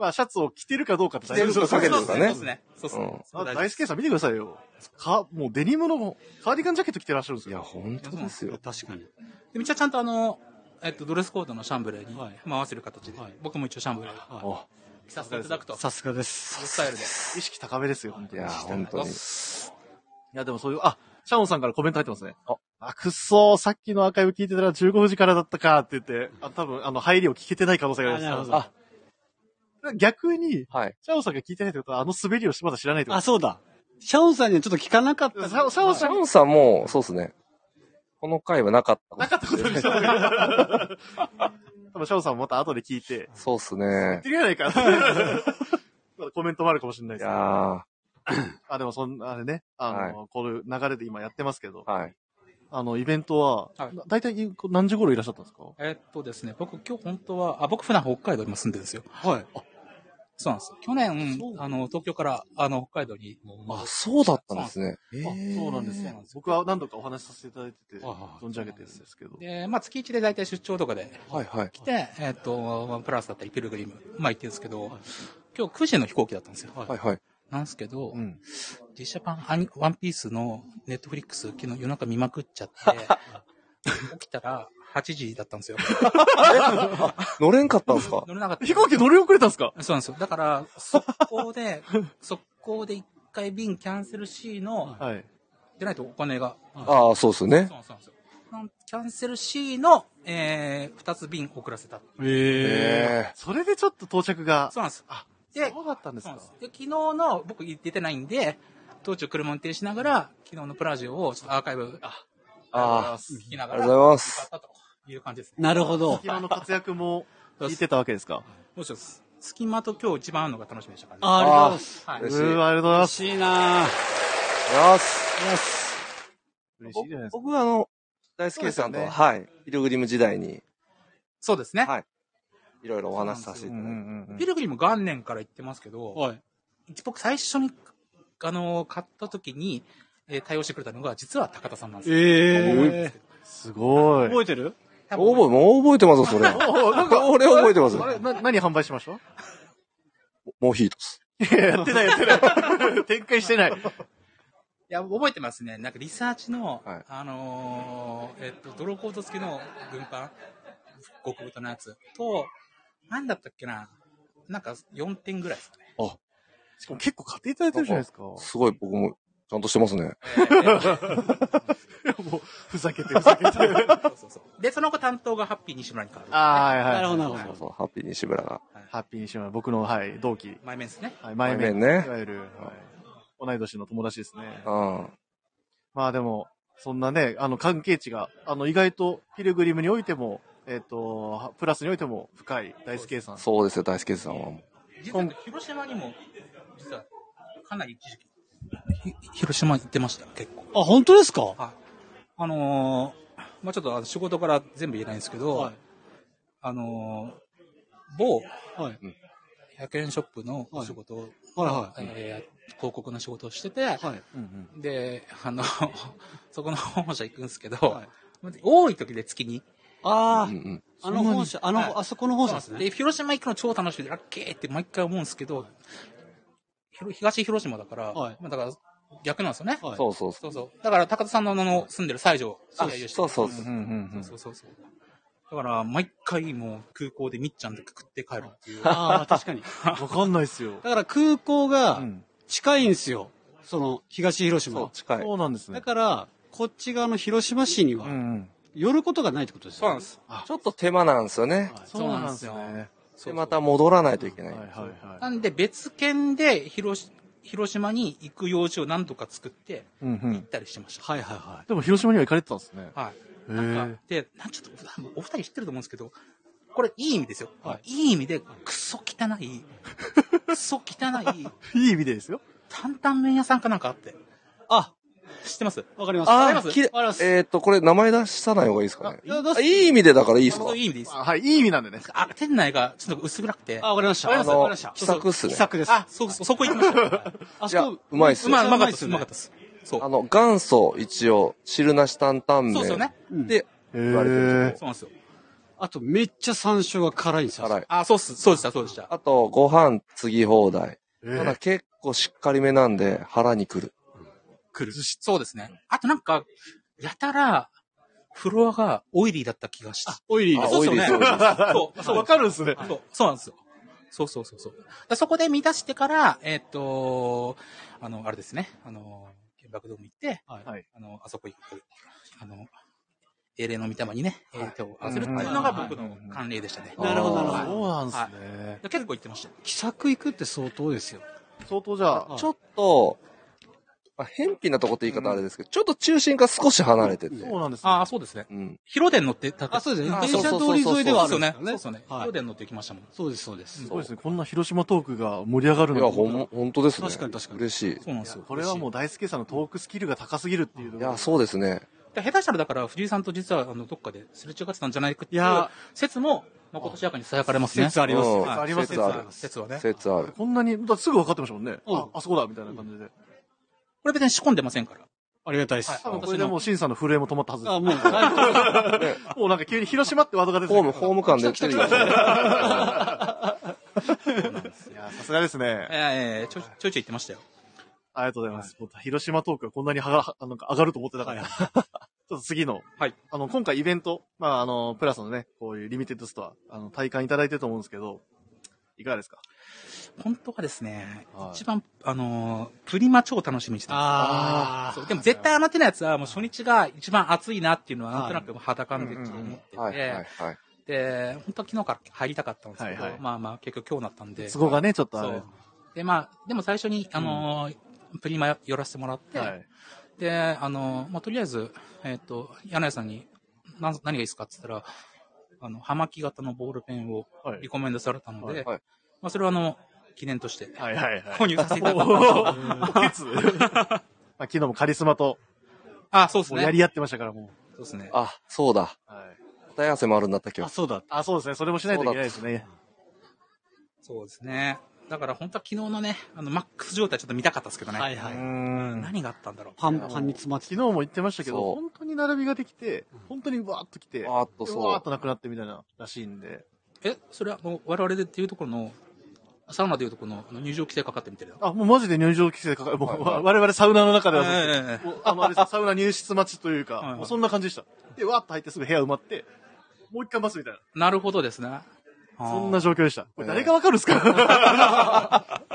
まあ、シャツを着てるかどうかって着てるかかけてるかねそうですね。そうですね。うんあそう大事大輔さん見てくださいよ。か、もうデニムのカーディガンジャケット着てらっしゃるんですいや、よ。本当ですよ。確かに。で、一応ちゃんとあの、えっと、ドレスコードのシャンブレーにはいまあ合わせる形で、はい僕も一応シャンブレーをは着させていただくと、い。さすがです。スタイルで。意識高めですよ、本当に。いや、本当に。いや、でもそういう、あ、シャオンさんからコメント入ってますね。ああ、くっそー、さっきのアーカイブ聞いてたら15時からだったかって言って、あ、多分、あの、入りを聞けてない可能性があります。あ逆に、はい。シャオンさんが聞いてないってことは、あの滑りをまだ知らないってこあ、そうだ。シャオンさんにはちょっと聞かなかった。とシャオシャオンさんにシャオンさんも、そうですね。この回はなかった。なかったことにした多分、シャオンさんもまた後で聞いて、そうっす言っねて。るやないか。まだコメントもあるかもしれないいです。やあ、でもそんな、あれね、あの、こういう流れで今やってますけど、ー、はい。あの、イベントは、はいだいたい何時頃いらっしゃったんですか？えっとですね、僕今日本当は、あ、僕普段北海道にも住んでるんですよ。はい。そうなんです。去年、あの、東京から、あの、北海道に、あ、そうだったんですね。そうなんですね。僕は何度かお話しさせていただいてて、あ存じ上げてるんですけど。で、まあ月1で大体出張とかではいはい。来て、えっと、まあプラスだったりピルグリム、まあ行ってるんですけど、今日9時の飛行機だったんですよ。はいはい。なんですけど、うん。実写版アニワンピースのネットフリックス昨日夜中見まくっちゃって、<laughs> 起きたら8時だったんですよ。<laughs> 乗れんかったんですか？乗れなかった。飛行機乗り遅れたんですか？そうなんですよ。だから、速攻で、<laughs> 速攻で一回便キャンセル C の、はい。でないとお金が、ああ、そうっすねそう。なんですよ。キャンセル C の、えー、二つ便遅らせた。ええそれでちょっと到着が、そうなんです。あ、でそうだったんですかです。で、昨日の、僕出てないんで、当中車運転しながら、昨日のプラジオをちょっとアーカイブああ聞きながら、ありがとうございますいう感じですね。ー、なるほど。隙間の活躍も <laughs> 聞いてたわけですか？どうしようです。隙間と今日一番会うのが楽しみでしたからね。あありがとうございます。はい。嬉しいうーわ、ありがとうございます。嬉しいなよし。嬉しいじゃないですか。僕はあの、大輔さんとは、そうですはい。ピルグリム時代に、そうですね。はい。いろいろお話しさせていただいて。んピルグリム元年から言ってますけど、はい。僕最初に、あの、買った時に、えー対応してくれたのが、実は高田さんなんですよ。ええすごい。覚えてる？覚え、もう覚えてますよ、それ。<laughs> おなんか、俺覚えてますあれ、な、何販売しましたモヒートっす。いや、やってない、やってない。<laughs> 展開してない。いや、覚えてますね。なんかリサーチの、はいあのーえっと、ドローコード付きの軍パン、極太のやつと、なんだったっけな、なんか4点ぐらいですかね。しかも結構買っていただいてるじゃないですか。もすごい僕もちゃんとしてますね。<laughs> う、ふざけて、ふざけて。そうそうそう。で、その後担当がハッピー西村に変わる。あーはいはい。なるほどなるほどそうそう、ハッピー西村が。ハッピーにしまう。僕の、はい、同期。前面ですね。はい、前面。ねいわゆる、はい、同い年の友達ですね。うん。まあでも、そんなね、あの、関係値が、あの、意外と、ピルグリムにおいても、えっ、と、プラスにおいても深い大輔さん。そうですよ、大輔さんは。実は広島にも、実は、かなり一時期ひ広島行ってました、結構。あ、本当ですか？はい。あのーまあちょっとあの仕事から全部言えないんですけど、はいあのー某はい。100円ショップのお仕事を、はいはいえー広告の仕事をしてて、はい。うんうん。で、あの、<laughs> そこの本社行くんですけど、はい多い時で月に。あうんうん。あ、あの本社、あの、あそこの本社ですね。で、広島行くの超楽しみで、ラッキーって毎回思うんですけど、東広島だから、はいまあだから逆なんですよね。はいそうそうそそうそう。だから高田さんのあの住んでる西条、そうそううんうんうんそうそうそう。だから、毎回もう空港でみっちゃんで食って帰るっていう。ああ、確かに。<laughs> わかんないっすよ。だから空港がうん近いんですよ。その、東広う。島。そう、近い。そうなんですねだ。から、こっち側の広島市にはうんうん。寄ることがないってことですよ。そうなんです。ちょっと手間なんですよね。はいそうなんですね。で、また戻らないといけない。はいはいはい。なんで別県で広し広島に行く用事を何とか作って行っ。たりしてました。はいはいはい。でも広島には行かれてたんですね。はい。へなんかえ。で、なんちょっと、お二人知ってると思うんですけど、これいい意味ですよ。はいいい意味で、クソ汚い、<laughs> クソ汚い、いい意味でですよ。担々麺屋さんかなんかあって。あ、知ってます？わかります。わかります？きれわかりますえっと、これ名前出さない方がいいですかね？いあいい意味でだからいいですか？そういう意味でいいです。あはい、いい意味なんでね。あ、店内がちょっと薄暗くて。あ、わかりました。わかりますわかりました。気さくっすね気さくです。あ、そうそう、そこ行きました。いやあそこ、うまいっすようまい、うまかったです。ううまかったです。そう。あの、元祖一応、汁なし担々麺。そうですよね。うんで、へ言われてるえとこ。そうなんですよ。あと、めっちゃ山椒が辛いんですよ。辛い。あ、そうっす。そうでした、そうでした。あと、ご飯継ぎ放題。えただ結構しっかりめなんで、腹にくる。来る。そうですね。あとなんか、やたら、フロアがオイリーだった気がして。オイリーそうっすよねそうそう、そう <laughs> わかるんすね。そう、そうなんですよ。そうそうそうそう。だそこで見出してから、えっ、と、あの、あれですね、あの、原爆ドーム行って、はい。あの、あそこ行く、あの、英霊の御霊にね、えー手を合わせるっていうのが僕の慣例でしたね。なるほどなるほどそうなんですね。で結構行ってましたよ。気さく行くって相当ですよ。相当じゃあ、ちょっと、まあ、偏僻なとこって言い方あれですけど、ちょっと中心から少し離れてて。そうなんですね。ああ、そうですね。うん。広電乗って、たあ、そうですね。あ電車そうそう通り沿いではあそうですよね。るんですよね。そうですよね。はい広電乗って行きましたもん。そうです、そうです。すごいですね。こんな広島トークが盛り上がるのいや、ほん、本当ですね。確かに確かに嬉しい。そうなんですよ。これはもう大輔さんのトークスキルが高すぎるっていういや、そうですね。で下手したらだから藤井さんと実はあのどっかですれ違ってたんじゃないかっていういや説も、まことしやかにさやかれますね。説あります。うんはいあります説ある。説はね。説ある。こんなに、だすぐ分かってましたもんね。うんあ、あそこだみたいな感じで。これ別に仕込んでませんから。ありがたいです。はい多分これでもう、シンさんの震えも止まったはずです。あ、もう、もうなんか急に広島ってワードが出てホーム、ホーム感出てるよ。いや、さすがですね。ええちょいちょいちょい言ってましたよ。ありがとうございます。広島トークがこんなにはが、あなんか上がると思ってたから。ちょっと次の。はい。あの、今回イベント、まあ、あの、プラスのね、こういうリミテッドストア、あの、体感いただいてると思うんですけど、いかがですか？本当はですね、はい。一番、あのープリマ超楽しみにしてたあそうでも絶対あの手のやつはもう初日が一番熱いなっていうのはなんとなく肌感でちょっと思ってて、はい、はい、はい。で、本当は昨日から入りたかったんですけど、はいはい。まあまあ結局今日なったんで。都合がね、ちょっとあれ。そう。で、まあ、でも最初に、あのープリマ寄らせてもらって、はい。で、あのーまあ、とりあえず、えっ、と、柳井さんに、な何がいいですかって言ったら、あの、葉巻型のボールペンをはいリコメンドされたので、はいはいまあ、それはあの、記念として、はいはいはい。購入させていただき <laughs> おまーケツ <laughs> まあ昨日もカリスマと、あ、そうですね。やり合ってましたから、もそうですね。あ、そうだ。う。はい。答え合わせもあるんだったあ、今日。そうだ。あ、そうですね。それもしないといけないですね。そうですね。だから本当は昨日のね、あの、マックス状態ちょっと見たかったですけどね。はいうはーい。ん。何があったんだろう。パン、パンに詰まって昨日も言ってましたけど、本当に並びができて、本当にわーっと来て、わーっとでそうわーっとなくなってみたいならしいんで。え、それはもう我々でっていうところの、サウナでいうところの入場規制かかってみてるよ。あ、もうマジで入場規制かかる。もう、我々サウナの中では、あの、あれですサウナ入室待ちというか、はいはいもうそんな感じでした。で、わーっと入ってすぐ部屋埋まって、もう一回待つみたいな。なるほどですね。そんなあ状況でした。これ誰がわかるんですか、<laughs>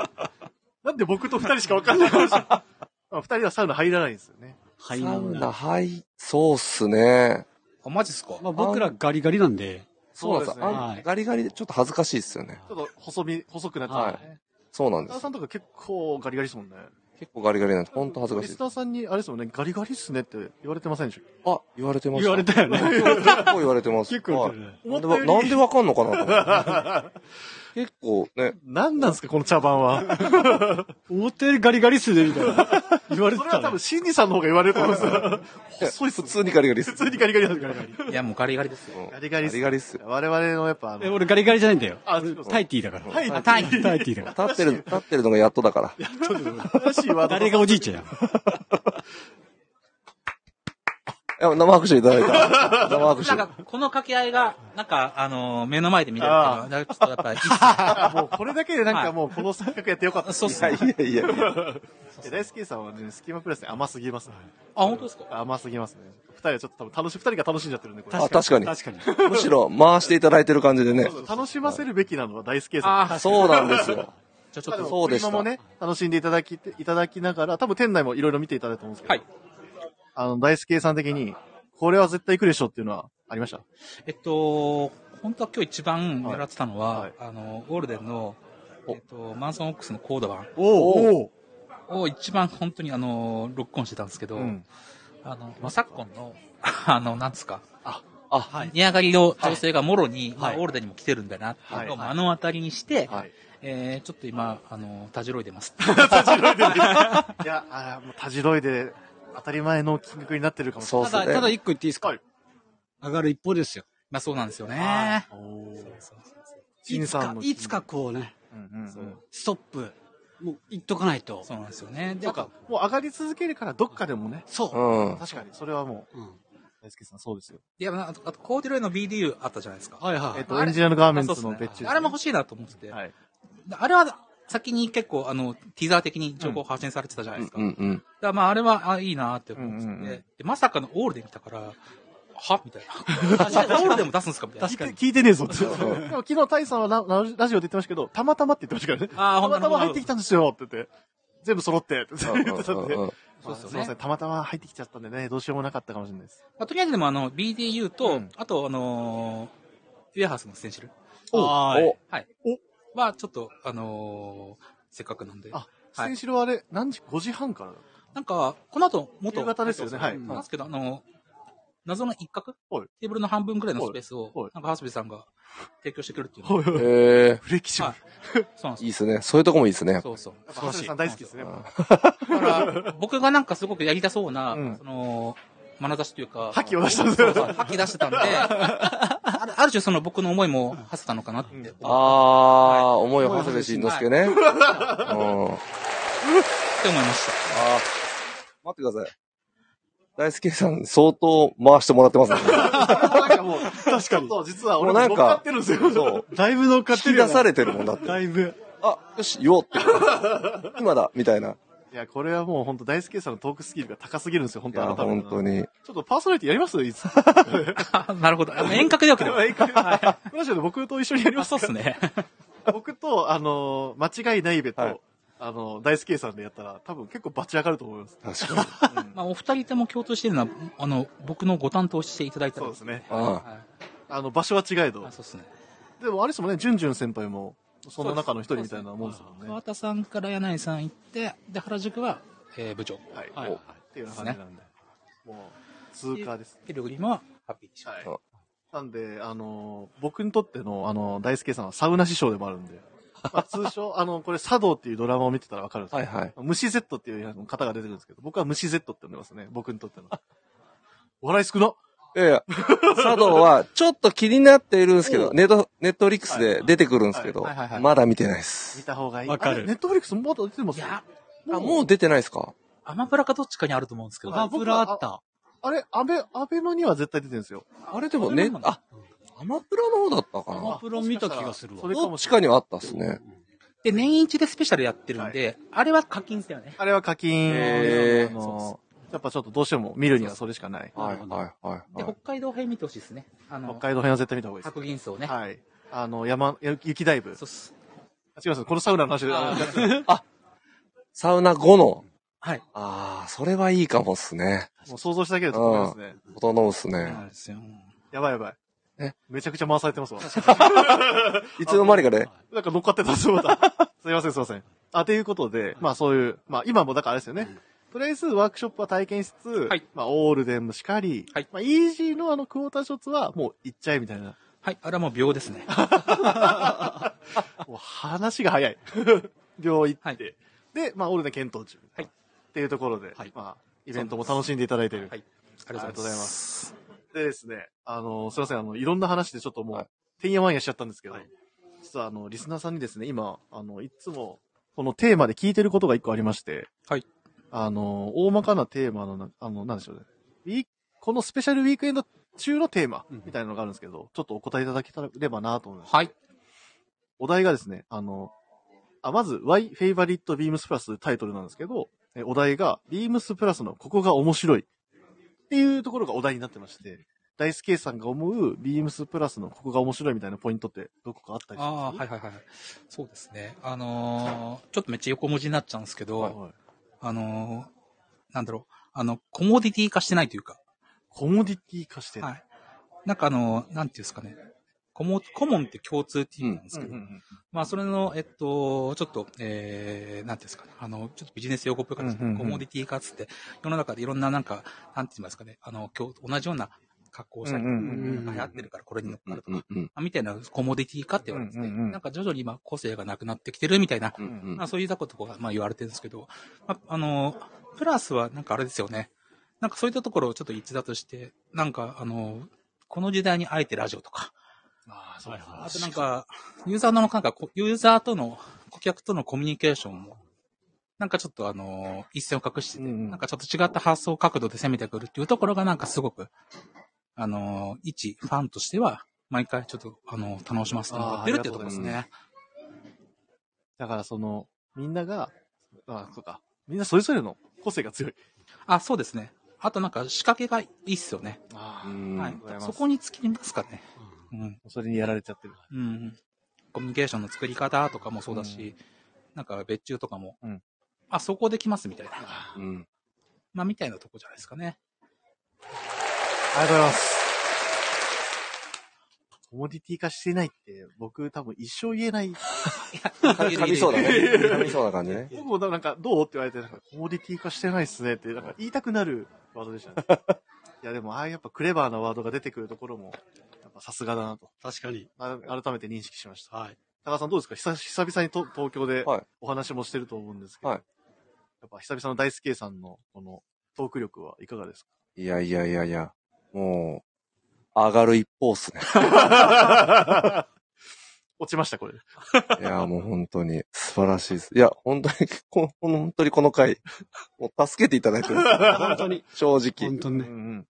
なんで僕と二人しかわかんないかもしれない。<laughs> まあ二人はサウナ入らないんですよね。はい。サウナ、はい、そうっすね。ーあ、マジっすか？まあ僕らガリガリなんで、そうなんですねあはいガリガリでちょっと恥ずかしいですよね。ちょっと細み、細くなっちゃってね。そうなんですさ。んとか結構ガリガリですもんね。結構ガリガリなんで、ほんと恥ずかしい。リスナーさんに、あれですもんね、ガリガリっすねって言われてませんでしたあ、言われてました。言われたよね。結構言われてます。<laughs> 結構言われてるはいなんでわなんでわかんのかなと思って結構ね、何なんですか、この茶番は。思ったよりガリガリっすね、みたいな。言われてたねそれは多分、。シンジさんの方が言われると思うんですよ。細いっす普通にガリガリっす普。通にガリガリなんですガリガリ。いや、もうガリガリですよ。ガリガリっすガリガリっすよ。我々のやっぱ、あえ、の、俺ガリガリじゃないんだよ。あタイティーだから。はい、あタイタイティーだか立ってる、立ってるのがやっとだから。正しいワーら。ド誰がおじいちゃんや。いや生拍手いただいた。<laughs> 生拍手。なんか、この掛け合いが、なんか、あのー目の前で見れるっていうのは、なんかちょっとやっぱりいいっすね、あ <laughs> もうこれだけでなんかもうこの錯覚やってよかった。そうっすいやいやいやいや。え大輔さんはね、スキマプラスね甘すぎますね。あ、本当ですか？甘すぎますね。二人はちょっと多分楽し、二人が楽しんじゃってるんで、これ。あ、確かに。確かに。むしろ回していただいてる感じでね。楽しませるべきなのは大輔さん。あそうなんですよ。<laughs> じゃあちょっと、そうでした今もね、楽しんでいただき、いただきながら、多分店内もいろいろ見ていただいたと思うんですけど、はい。あの、大輔さん的に、これは絶対行くでしょっていうのはありました？えっと、本当は今日一番狙ってたのは、はい。あの、ゴールデンの、えっと、マンソンオックスのコード版おおを一番本当にあの、ロックオンしてたんですけど、うん。あの、まあ、昨今の、<laughs> あの、なんですか、あ、値上がりの情勢がもろに、まあ、はい。オールデンにも来てるんだなっていうのをはい。目の当たりにして、はい。えー、ちょっと今、あの、たじろいでます。<laughs> いや、あーもう、たじろいで、当たり前の金額になってるかもしれない。そうっすねただ、ただ一個言っていいですか？はい上がる一方ですよ。まあそうなんですよね。おーそうそうそうシンさんのいつかこうね、うんうんうん。ストップ、もう言っとかないと。そうなんですよね。で、なんか、もう上がり続けるから、どっかでもね。そう。うん。確かに、それはもう、うん大輔さん、そうですよ。いや、あと、あとコーデュロイの BDU あったじゃないですか。はいはい。えっと、エンジニアのガーメンツの別注。あれも欲しいなと思ってて。はい。あれは、先に結構、あの、ティザー的に情報発信されてたじゃないですか。うんうん。だからまあ、あれは、あ、いいなって思ってて、うんうんうんで、まさかのオールで見たから、は？みたいな。<laughs> オールでも出すんですか？みたいな。確かに。聞いてねえぞって。でも昨日、タイさんはラララジオで言ってましたけど、たまたまって言ってましたからね。あーほんとたまたま入ってきたんですよって言って。全部揃って <laughs> ってうん言ってたんで。うんうんそうですよねすいません、たまたま入ってきちゃったんでね、どうしようもなかったかもしれないです。まあ、とりあえずでもあの、BDU と、うんあとあのーウェアハウスのステンシル。はい。はい。おは、ちょっと、あのーせっかくなんで。あ、はいステンシルはあれ、何時 ?5 時半からなんか、この後、元。夕方ですよねはいなんですけど、あの、謎の一角？はいテーブルの半分くらいのスペースをはい、なんか、ハスビさんが提供してくれるっていうの。はいはいえフレキシブはルい。そうなんですよ。いいっすね。そういうとこもいいっすね。そうそう。やっぱ、橋さん大好きですね。だから、僕がなんかすごくやりたそうな、うんその、眼差しというか、覇気を出したんですよそうそう覇気出してたんで、<laughs> ある種その僕の思いも馳せたのかなって。あー、思いを馳せてしんのすけね。うん。って思いまし待ってください。大輔さん、相当回してもらってますね。なんかもう、確かに。ちょっと実は俺も乗っかってるんですよ。そう。だいぶ乗っかっ引きてるよな出されてるもんだって。だいぶ。あ、よし、言おうって。今だ、みたいな。いや、これはもう本当大輔さんのトークスキルが高すぎるんですよ、本当改めて本当。に。ちょっとパーソナリティやります？いつ？た。<laughs> なるほど。あの遠隔でよければ。はいラジオで僕と一緒にやりあますか？そうっすね。<laughs> 僕と、あの、間違いないべと、はいあの、大輔さんでやったら、多分結構バチ上がると思います。確かに。<laughs> まあ、お二人とも共通しているのは、あの、僕のご担当していただいたらそうですね。あはいあの、場所は違えどあ。そうですね。でも、あれですもんね、ジュンジュン先輩も、その中の一人みたいなもんですもんね。川田さんから柳井さん行って、で、原宿は、えー部長。はい。はいおっていうような感じなんで。もう、通過です。で、ルグリも、ハッピーでしょ。はい。なんで、あの、僕にとっての、あの、大輔さんはサウナ師匠でもあるんで、まあ、通称、<laughs> あの、これ、茶道っていうドラマを見てたらわかるんですけど、はいはい。虫 Z っていう方が出てるんですけど、僕は虫 Z って呼んでますね。僕にとっての。笑い少な。いやいや、茶道は、ちょっと気になっているんですけど、ネット、ネットリックスで出てくるんですけどまだ見てないで見す。た方がいい。わかるネットフリックスまだ出てます？いや、あ、もう出てないですか？アマプラかどっちかにあると思うんですけど。アマプラあった。あれ、アベ、アベノには絶対出てるんですよ。あれでもね、あ、アマプラの方だったかアマなプラ見た気がするわそ。れかどっ。ちかにはあったっすね。で、年一でスペシャルやってるんで、あれは課金ですよね。あれは課金へーあのやっぱちょっとどうしても見るにはそれしかない。はいはいはいで、はい北。海道編見てほしいですね。あの、北海道編は絶対見た方がいいです。白銀荘ね。はい。あの、山、雪ダイブ。そうっす。あ違います。このサウナの話で。あ <laughs> あサウナ後の。はい。ああ、それはいいかもっすね。もう想像しただけで整いますね。整うっすそうね。ですよ。やばいやばい。え？めちゃくちゃ回されてますわ。<laughs> いつの間にかね。なんか乗っかってたすよ、また。すいません、すいません。あ、ということで、まあそういう、まあ今もだからあれですよね。とりあえずワークショップは体験しつつ、はいまあオールデンもしかり、はいまあイージーのあのクォーターショッツはもう行っちゃえみたいなはい、あれはもう秒ですね。<laughs> もう話が早い。病院行って。はいで、まあ、オールで検討中。はいっていうところで、はいまあ、イベントも楽しんでいただいている。はいあありりがとうございます。でですね、あの、すいません、あの、いろんな話でちょっともう、はいてんやわんやしちゃったんですけど、はい実はあの、リスナーさんにですね、今、あの、いつも、このテーマで聞いてることが一個ありまして、はい。あの、大まかなテーマのな、あの、なんでしょうね。ウィーこのスペシャルウィークエンド中のテーマ、みたいなのがあるんですけど、ちょっとお答えいただければなと思います。はい。お題がですね、あの、あ、まず、Why Favorite Beams Plus タイトルなんですけど、えお題が、Beams Plus のここが面白いっていうところがお題になってまして、大輔さんが思う Beams Plus のここが面白いみたいなポイントってどこかあったりしああ、ますはいはいはい。そうですね。あのーちょっとめっちゃ横文字になっちゃうんですけど、はいはいあのーなんだろう、あの、コモディティ化してないというか、コモディティ化してる。はい。なんかあのーなんていうんですかね。コモ、コモンって共通っていう意味なんですけど、うんうんうんまあ、それの、えっと、ちょっと、えー、なんていうんですかね。あの、ちょっとビジネス用語っぽい形で、うんうんうんコモディティ化っつって、世の中でいろんななんか、なんて言いますかね。あの、今日、同じような格好をしたり、うんうんうんうん。なんか流行ってるからこれに乗っかるとか、みたいなコモディティ化って言われてて、なんか徐々に今個性がなくなってきてるみたいな、まあそういうことがまあ言われてるんですけど、まあ、あの、プラスはなんかあれですよね。なんかそういったところをちょっと一だとして、なんかあの、この時代にあえてラジオとか、ああ、そうあとなんか、ユーザーのなんか、こユーザーとの、顧客とのコミュニケーションも、なんかちょっとあの、一線を隠してて、なんかちょっと違った発想角度で攻めてくるっていうところがなんかすごく、あの、一ファンとしては、毎回ちょっと、あの、楽しませてもらってるっていうところですね。だからその、みんなが、あそうか。みんなそれぞれの個性が強い。あ、そうですね。あとなんか仕掛けがいいっすよね。あうんはいそこに尽きますかね。うん。それにやられちゃってる。うん。コミュニケーションの作り方とかもそうだし、うんなんか別注とかも、うんあ、そこできますみたいな。うんまあ、みたいなとこじゃないですかね。ありがとうございます。コモディティ化してないって、僕多分一生言えない。噛みそうな感じ。噛みそうな感じね。僕もなんか、どうって言われて、なんかコモディティ化してないっすねって、なんか言いたくなるワードでしたね。<laughs> いやでも、ああいうやっぱクレバーなワードが出てくるところも、やっぱさすがだなと、確かに。あ改めて認識しました。はい。高田さんどうですか？久久々にと東京ではいお話もしてると思うんですけど、はいやっぱ久々の大輔さんのこのトーク力はいかがですいやいやいやいや、もう、上がる一方っすね。か <laughs> 落ちました、これ。いや、もう本当に素晴らしいです。いや、本当に、ここの本当にこの回、もう助けていただいてる本当に。正直。うん本当にね。うん。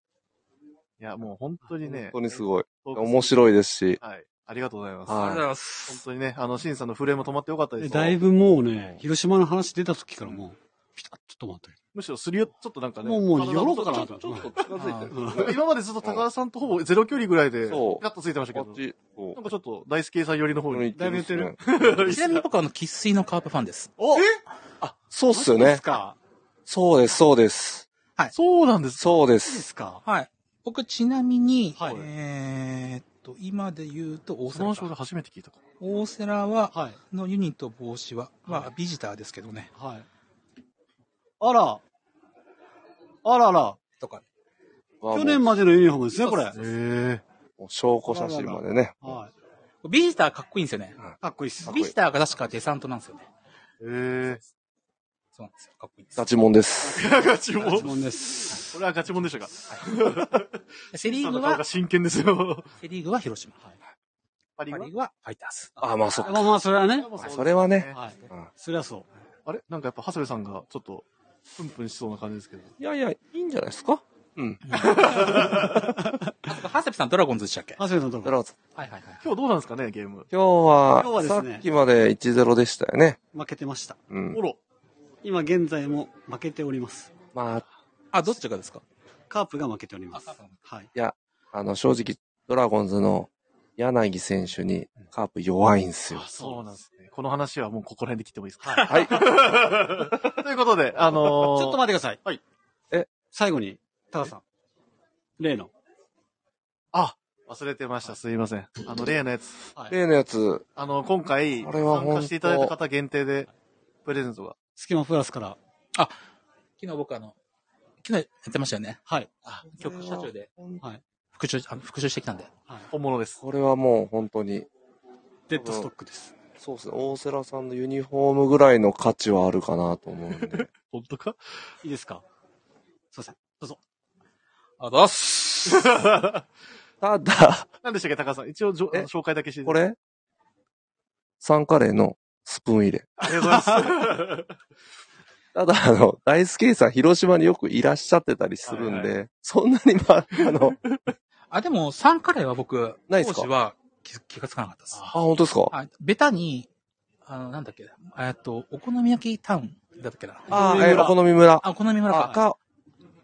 いや、もう本当にね本、当にすごい。面白いですし、はい。ありがとうございます。はいありがとうございます。本当にね、あの、シンさんのフレーム止まってよかったです。だいぶもうね、広島の話出た時からもう、ピタッと止まってる。むしろすりよ、ちょっとなんかね。もうもう体寄ろうかなちょとちょっと近づいて <laughs> 今までずっと高田さんとほぼゼロ距離ぐらいで、ピタッとついてましたけどこっ、ち、こなんかちょっと大輔さん寄りの方に。だいぶてるる。<laughs> ちなみに僕はあの、喫水のカープファンです。おそうっすよねそうです。か？そうです、そうです。そうなんです。そうで。そうですすか？はい。僕ちなみに、はいえーっと、今で言うと大瀬良か。その初めて聞いたか大瀬良は、はい。のユニット帽子は、まはあ、ビジターですけどね。はい。あら。あらら。とか。去年までのユニフォームですね、これ。ら。へもう証拠写真までね。はビジターかっこいいんですよね。い。かっこいいっす。ビジターが確かデサントなんですよね。え。へそうなんですよ。かっこいいですガ。チモンです。え。ガチモン。質問です。これはガチモンでしたか？セリーグは真剣ですよ。セリーグは広島。パリは？パリーグはファイターズ。あ、まあそっか。まあまあ、それはね。それはね。はい。うんそりゃそう。あれ？なんかやっぱ、長谷部さんがちょっと、プンプンしそうな感じですけど。いやいや、いいんじゃないですか？うん。<laughs> ハセプさんドラゴンズでしたっけ？ハセのところ。ドラゴンズはいはいはい。今日どうなんですかね、ゲーム。今日は、今日はですねさっきまで1-0でしたよね。負けてました。うんお。ろ。今現在も負けております。まあ、あ、どっちがですか？カープが負けておりますあカープ。はい。あの、正直、ドラゴンズの柳選手にカープ弱いんですよあ。そうなんですね。この話はもうここら辺で切ってもいいですか？はい。<laughs> ということで、あのー、ちょっと待ってください。はい。え最後に、タカさん。例の。あ、忘れてました。すいません。あの、例のやつ。はい。例のやつ、あの、今回、参加していただいた方限定で、プレゼントが。スキマプラスから。昨日僕あの、昨日やってましたよね。はい。局社長で。はい。復習、あの復習してきたんで。本物です。これはもう本当に、デッドストックです。そうですね、大瀬良さんのユニフォームぐらいの価値はあるかなと思うんで。<laughs> 本当か？いいですか？すいません。どうぞ。あざっす。<laughs> ただ、何でしたっけ、高橋さん？一応じょ、え？紹介だけして。これ、サンカレーのスプーン入れ。ありがとうございます。ただ、あの、大輔さん、広島によくいらっしゃってたりするんで、はいそんなに、まあ、あの、<laughs> あ、でも、サンカレーは僕、ないっすか？当時は気気がつかなかったです。あ、本当ですか？あ、ベタに、あの、なんだっけ、えっと、お好み焼きタウンだったっけな。あー、お好み村えーお好み村。あ、お好み村あ、か。か、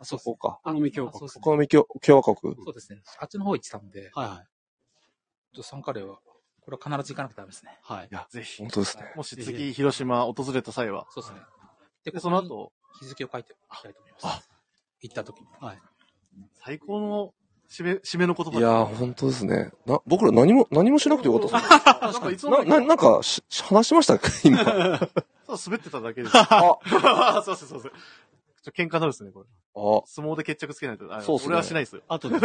あそこか。あのみ京国あそう。ですお好み共共和国。そうですね。あっちの方行ってたんで、はいはい。とサンカレーは、これは必ず行かなくてダメですね。はいい。や、ぜひ本。当ですね。もし次、広島訪れた際は。そうですね。で、その後、日付を書いておきたいと思います。あ行った時に。はい。最高の締め、締めの言葉いやー、本当ですね。な、僕ら何も、何もしなくてよかったですね。<laughs> なんかいつな、な、なんかし、話しましたか <laughs> 今。ただ滑ってただけです。あ、<laughs> あ、そうそうそうそう。ちょ、喧嘩になるっすね、これ。あ、相撲で決着つけないと。あそうっすね俺はしないですよ。あとで。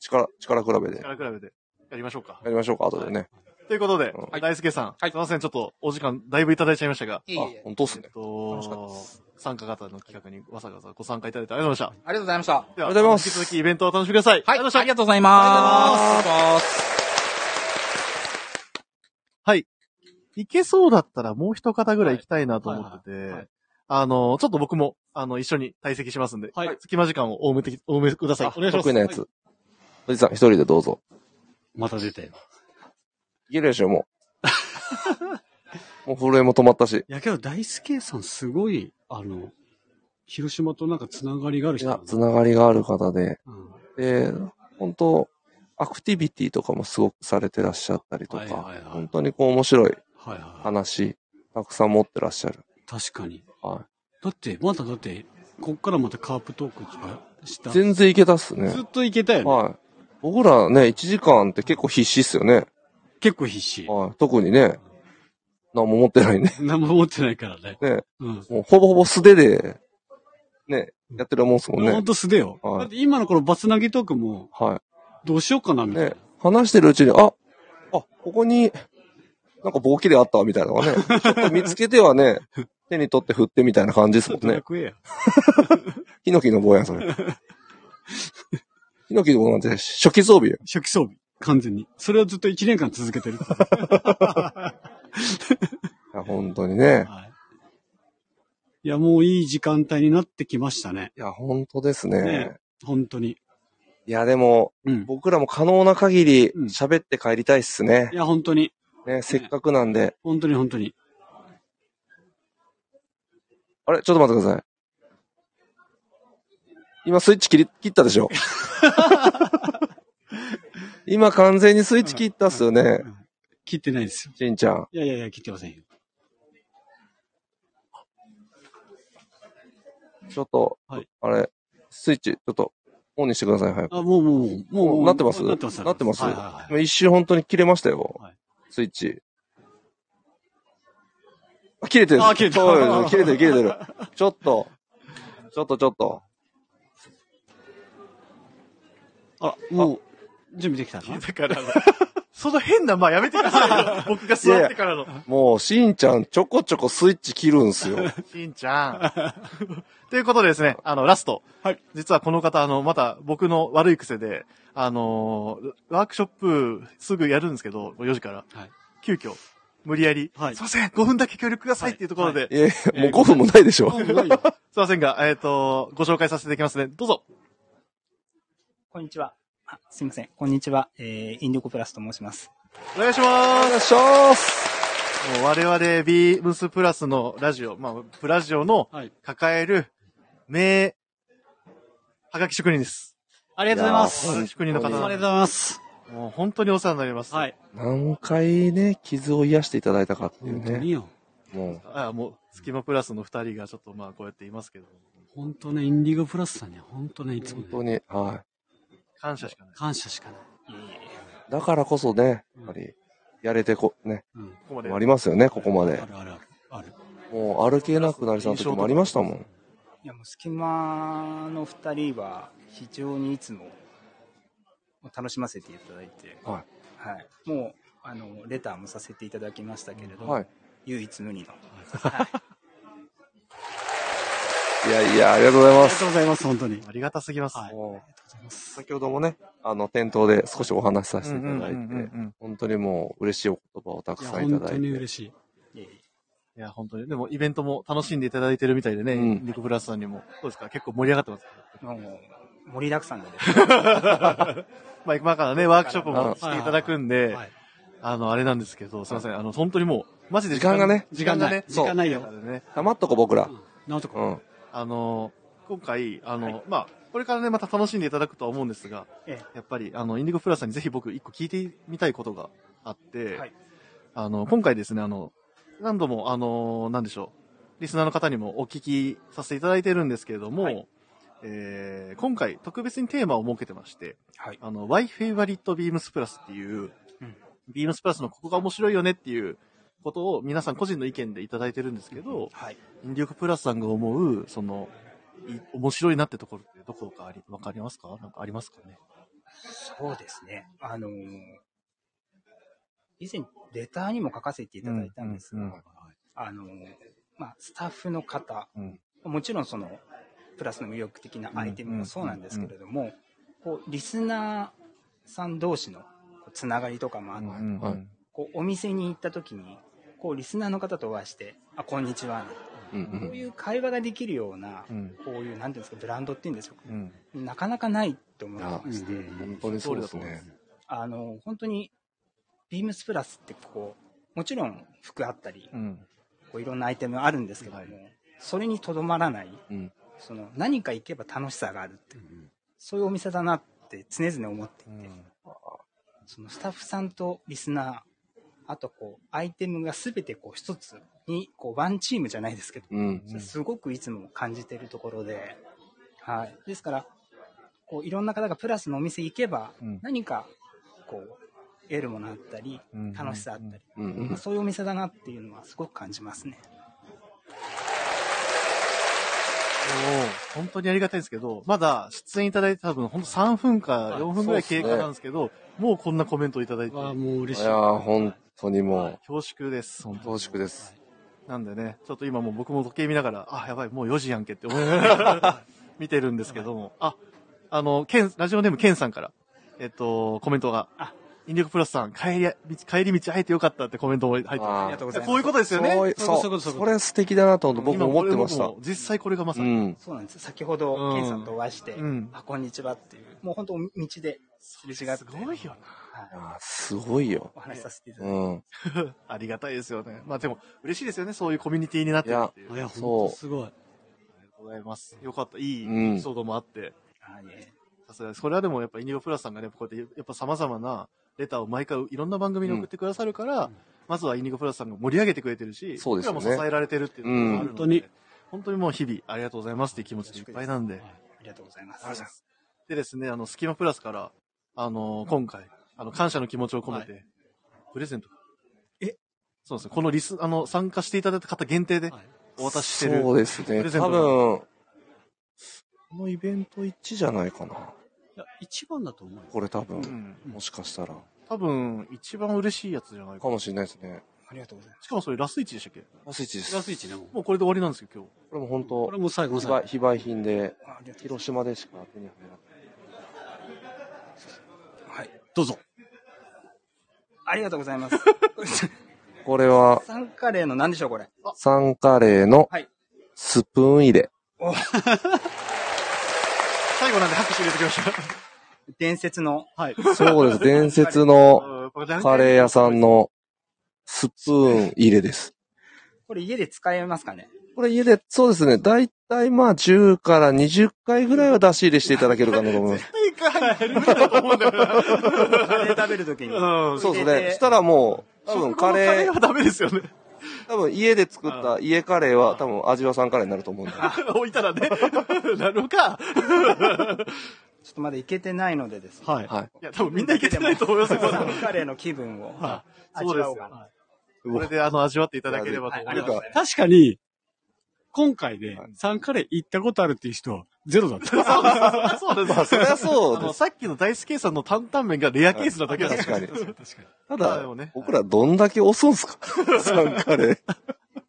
力、力比べで。力比べて。やりましょうか。やりましょうか、後でね。ということで、うん大輔さん、はいすいません、ちょっとお時間だいぶいただいちゃいましたが、いえいえあ、本当っすねえっ。と楽しかったです参加型の企画にわざわざご参加いただいてありがとうございましありがとうございました。た。では、ありがとうございます引き続きイベントをお楽しみください。はい、ありがとうございましたありがとうございます。あはい。行けそうだったらもう一方ぐらい行きたいなと思ってて、あの、ちょっと僕も、あの、一緒に退席しますんで、はい隙間時間をお埋めてき、お埋めください。あお願いします。得意なやつ。おじさん、一人でどうぞ。また出たよ。いけるでしょ、もう。<laughs> もう震えも止まったし。いやけど大輔さんすごい、あの、広島となんかつながりがある人なつながりがある方で、うんで、本当アクティビティとかもすごくされてらっしゃったりとか、はいはいはい本当にこう面白いはいは話、たくさん持ってらっしゃる。い。確かに。はだって、まだだって、こっからまたカープトークした。い。全然いけたっすねず。っといけたよね。はい。僕らね、1時間って結構必死っすよね。結構必死。はい。特にね、何も持ってないんで。<laughs> 何も持ってないからね。ね、うん。もうほぼほぼ素手で、ね、やってるもんっすもんほんね。と素手よ。はいだって今のこのバツ投げトークも、はどうしようかな、みい。たいな。ね、話してるうちに、あ、あ、ここに、なんか棒切れあったみたいなのがね、<laughs> ちょっと見つけてはね、手に取って振ってみたいな感じですもんね。楽や。<laughs> ヒノキの棒やん、それ。ヒノキの棒なんて初期装備よ。初期装備。完全に。それをずっと1年間続けてる <laughs> いや、本当にね。はい。いや、もういい時間帯になってきましたね。いや、本当ですね。ね本当に。いや、でも、うん。僕らも可能な限りうん喋って帰りたいっすねい。や、本当に。ね、せっかくなんで。本当に本当に。あれ？ちょっと待ってください。今スイッチ切り、切ったでしょ？<laughs> 今完全にスイッチ切ったっすよね。うん切ってないですよ。しんちゃん。いやいやいや、切ってませんよ。ちょっと、はいあれ、スイッチ、ちょっと、オンにしてください、早く。あ、もうもう、もう、もう、なってます？なってます。なってます？はいはいはい今一瞬本当に切れましたよ。はいスイッチ。あ、切れてる。あ切れたそう切れてる、切れてる。<laughs> ちょっと。ちょっとちょっと。あ、もう、準備できたな。だから、<laughs> その変な、まあやめてくださいよ。<laughs> 僕が座ってからの。もう、しんちゃん、ちょこちょこスイッチ切るんすよ。<laughs> しんちゃん。ということでですね、あの、ラスト。はい。実はこの方、あの、また僕の悪い癖で、あのーワークショップすぐやるんですけど、4時から。はい急遽、無理やり、はいすいません、5分だけ協力くださいっていうところで、はいえもう5分もないでしょ。もうないよすいませんが、えっ、と、ご紹介させていただきますね。どうぞ。こんにちは。あすみません。こんにちは。えー、インディゴプラスと申します。お願いします。お願いします。もう我々ビームスプラスのラジオ、まあ、プラジオのはい。抱える名、はがき職人です。ありがとうございます。いやはがき職人の方ありがとうなございます。もう本当にお世話になります。はい。何回ね、傷を癒していただいたかっていうね。本当によ。もう、あもう、スキマプラスの二人がちょっとまあこうやっていますけど、本当ね、インディゴプラスさんには本当ね、いつも本ね、当に、は感謝しかない。感謝しかない。い。だからこそね、やっぱり、やれてこ、ね、うん。ここまで。ありますよね、ここまあで。るあるある。ある。もう歩けなくなりそうな時もありましたもん。いや、もう、隙間の二人は、非常にいつも、楽しませていただいて、ははい。もう、あの、レターもさせていただきましたけれど、はい。唯一無二の。<laughs> はいいやいや、ありがとうございありがます。とうございます、本当に。ありがたすぎます。はい先ほどもね、あの、店頭で少しお話しさせていただいうんうんうんうて、ん本当にもう嬉しいお言葉をたくさんいた本当にだいて。嬉しい。いえいいや、本当に。でも、イベントも楽しんでいただいてるみたいでね、うんリコプラスさんにも。どうですか？結構盛り上がってますえもう、盛りだくさんで <laughs> まあ、今からね、ワークショップもしていただくんで、はい。あの、あれなんですけど、すいません。あの、本当にもう、マジで時間がね時間がね、時間ないよ黙っとこ僕ら。なんとか。うん。あの、今回、あの、まあ、これからね、また楽しんでいただくとは思うんですが、えやっぱり、あの、インディゴプラスさんにぜひ僕一個聞いてみたいことがあって、はいあの、今回ですね、あの、何度も、あの、なんでしょう、リスナーの方にもお聞きさせていただいてるんですけれども、はいえー今回特別にテーマを設けてまして、はい。あの、Why Favorite Beams Plus っていう、うんビームスプラスのここが面白いよねっていうことを皆さん個人の意見でいただいてるんですけど、はい。インディオクプラスさんが思う、その、い面白いなってところってどこかあり、わかりますか？なんかありますかね？そうですね。あのー以前、レターにも書かせていただいたんですが、うんうんうん。あのーまあ、スタッフの方、うん。もちろんその、プラスの魅力的なアイテムもそうなんですけれども、こう、リスナーさん同士のつながりとかもあって、はいこう、お店に行った時に、こう、リスナーの方とお会いして、あ、こんにちは、うんこういう会話ができるような、うん。こういう、なんていうんですか、ブランドっていうんでしょうか、うん。なかなかないと思いまして、うん本当にそうですね。あの、本当に、ビームスプラスってこう、もちろん服あったり、うん。こういろんなアイテムあるんですけども、それにとどまらない、うん。その何か行けば楽しさがあるっていう、そういうお店だなって常々思っていて、そのスタッフさんとリスナー、あとこう、アイテムが全てこう一つに、こう、ワンチームじゃないですけど、うん。それすごくいつも感じてるところで、はい。ですから、こう、いろんな方がプラスのお店行けばうん、何か、こう、得るものあったりうん、楽しさあったり、そういうお店だなっていうのはすごく感じますね。おー本当にありがたいんですけど、まだ出演いただいて多分本当3分か4分ぐらい経過なんですけど、もうこんなコメントをいただいて、わあ、もう嬉しい。いやー、本当にも。恐縮です。本う、当に。恐縮です。なんでね、ちょっと今もう僕も時計見ながら、あ、やばい、もう4時やんけって思いながら <laughs> 見てるんですけども、あ、あの、ケン、ラジオネームケンさんから、えっと、コメントが。あ、インディオクプラスさん、帰り、道帰り道会えてよかったってコメントも入ってありがとうございます。こういうことですよね。そういそうそう、そうそうそれ素敵だなと僕も思ってました。実際これがまさに。うん。そうなんです。先ほど、うん。ケンさんとお会いして、うん。あ、こんにちはっていう、もう本当道ですれ違って、すごいよはいあーすごいよ。お話しさせていただいて、うん。な。<laughs> ありがたいですよね。まあでも、嬉しいですよね。そういうコミュニティになってるっていう。いや、すごい。ありがとうございます。よかった。いいうんエピソードもあって。はいえさすがです。これはでもやっぱインディゴプラスさんがね、こうやってやっぱ様々なレターを毎回いろんな番組に送ってくださるから、まずはインディゴプラスさんが盛り上げてくれてるし、そうですよね僕らも支えられてるっていうのがあるので、うん本当に本当にもう日々ありがとうございますっていう気持ちでいっぱいなんで。ありがとうございます。でですね、あの、スキマプラスから、あの今回、あの、感謝の気持ちを込めて、プレゼント。え？そうですね。このリス、あの、参加していただいた方限定ではいお渡ししてる。そうですね。プレゼント多分、このイベント1じゃないかな。いや、一番だと思うよ。これ多分、うん。もしかしたら。多分、一番嬉しいやつじゃないかな。かもしれないですね。ありがとうございます。しかもそれラスト1でしたっけ？ラスイチです。ラスイチね、もう。もうこれで終わりなんですよ、今日。これも本当これも最後の非最後売。非売品で、あありがとう広島でしか手に入らない。はい。どうぞ。ありがとうございます。<laughs> これは、サンカレーの何でしょう、これ？サンカレーのはいスプーン入れ。お <laughs> 最後なんで拍手入れてきました。伝説の、はい。そうです。<laughs> 伝説のカレー屋さんのスプーン入れです。これ家で使えますかね？これ家で、そうですね。だいたいまあ10から20回ぐらいは出し入れしていただけるかなと思います。無理だと思うんだよな。カレー食べるときに。うん。そうですね。したらもう、多分カレー、カレーはダメですよね。多分家で作った家カレーは多分味はさんカレーになると思うんで。置いたらね。なるか。ちょっとまだいけてないのでですね。はい。はい。いや、多分みんないけてないと思いますよ。カレーの気分を味わおうかな。。これであの、味わっていただければと思います。確かに、今回でサンカレー行ったことあるっていう人、ゼロだった。<laughs> そうです。まあ、そりゃそうあの、です。さっきの大輔さんの担々麺がレアケースなだけなんです確かに。確かに。ただまあでも、ね。僕らどんだけ押すんすか？<laughs> サンカレー。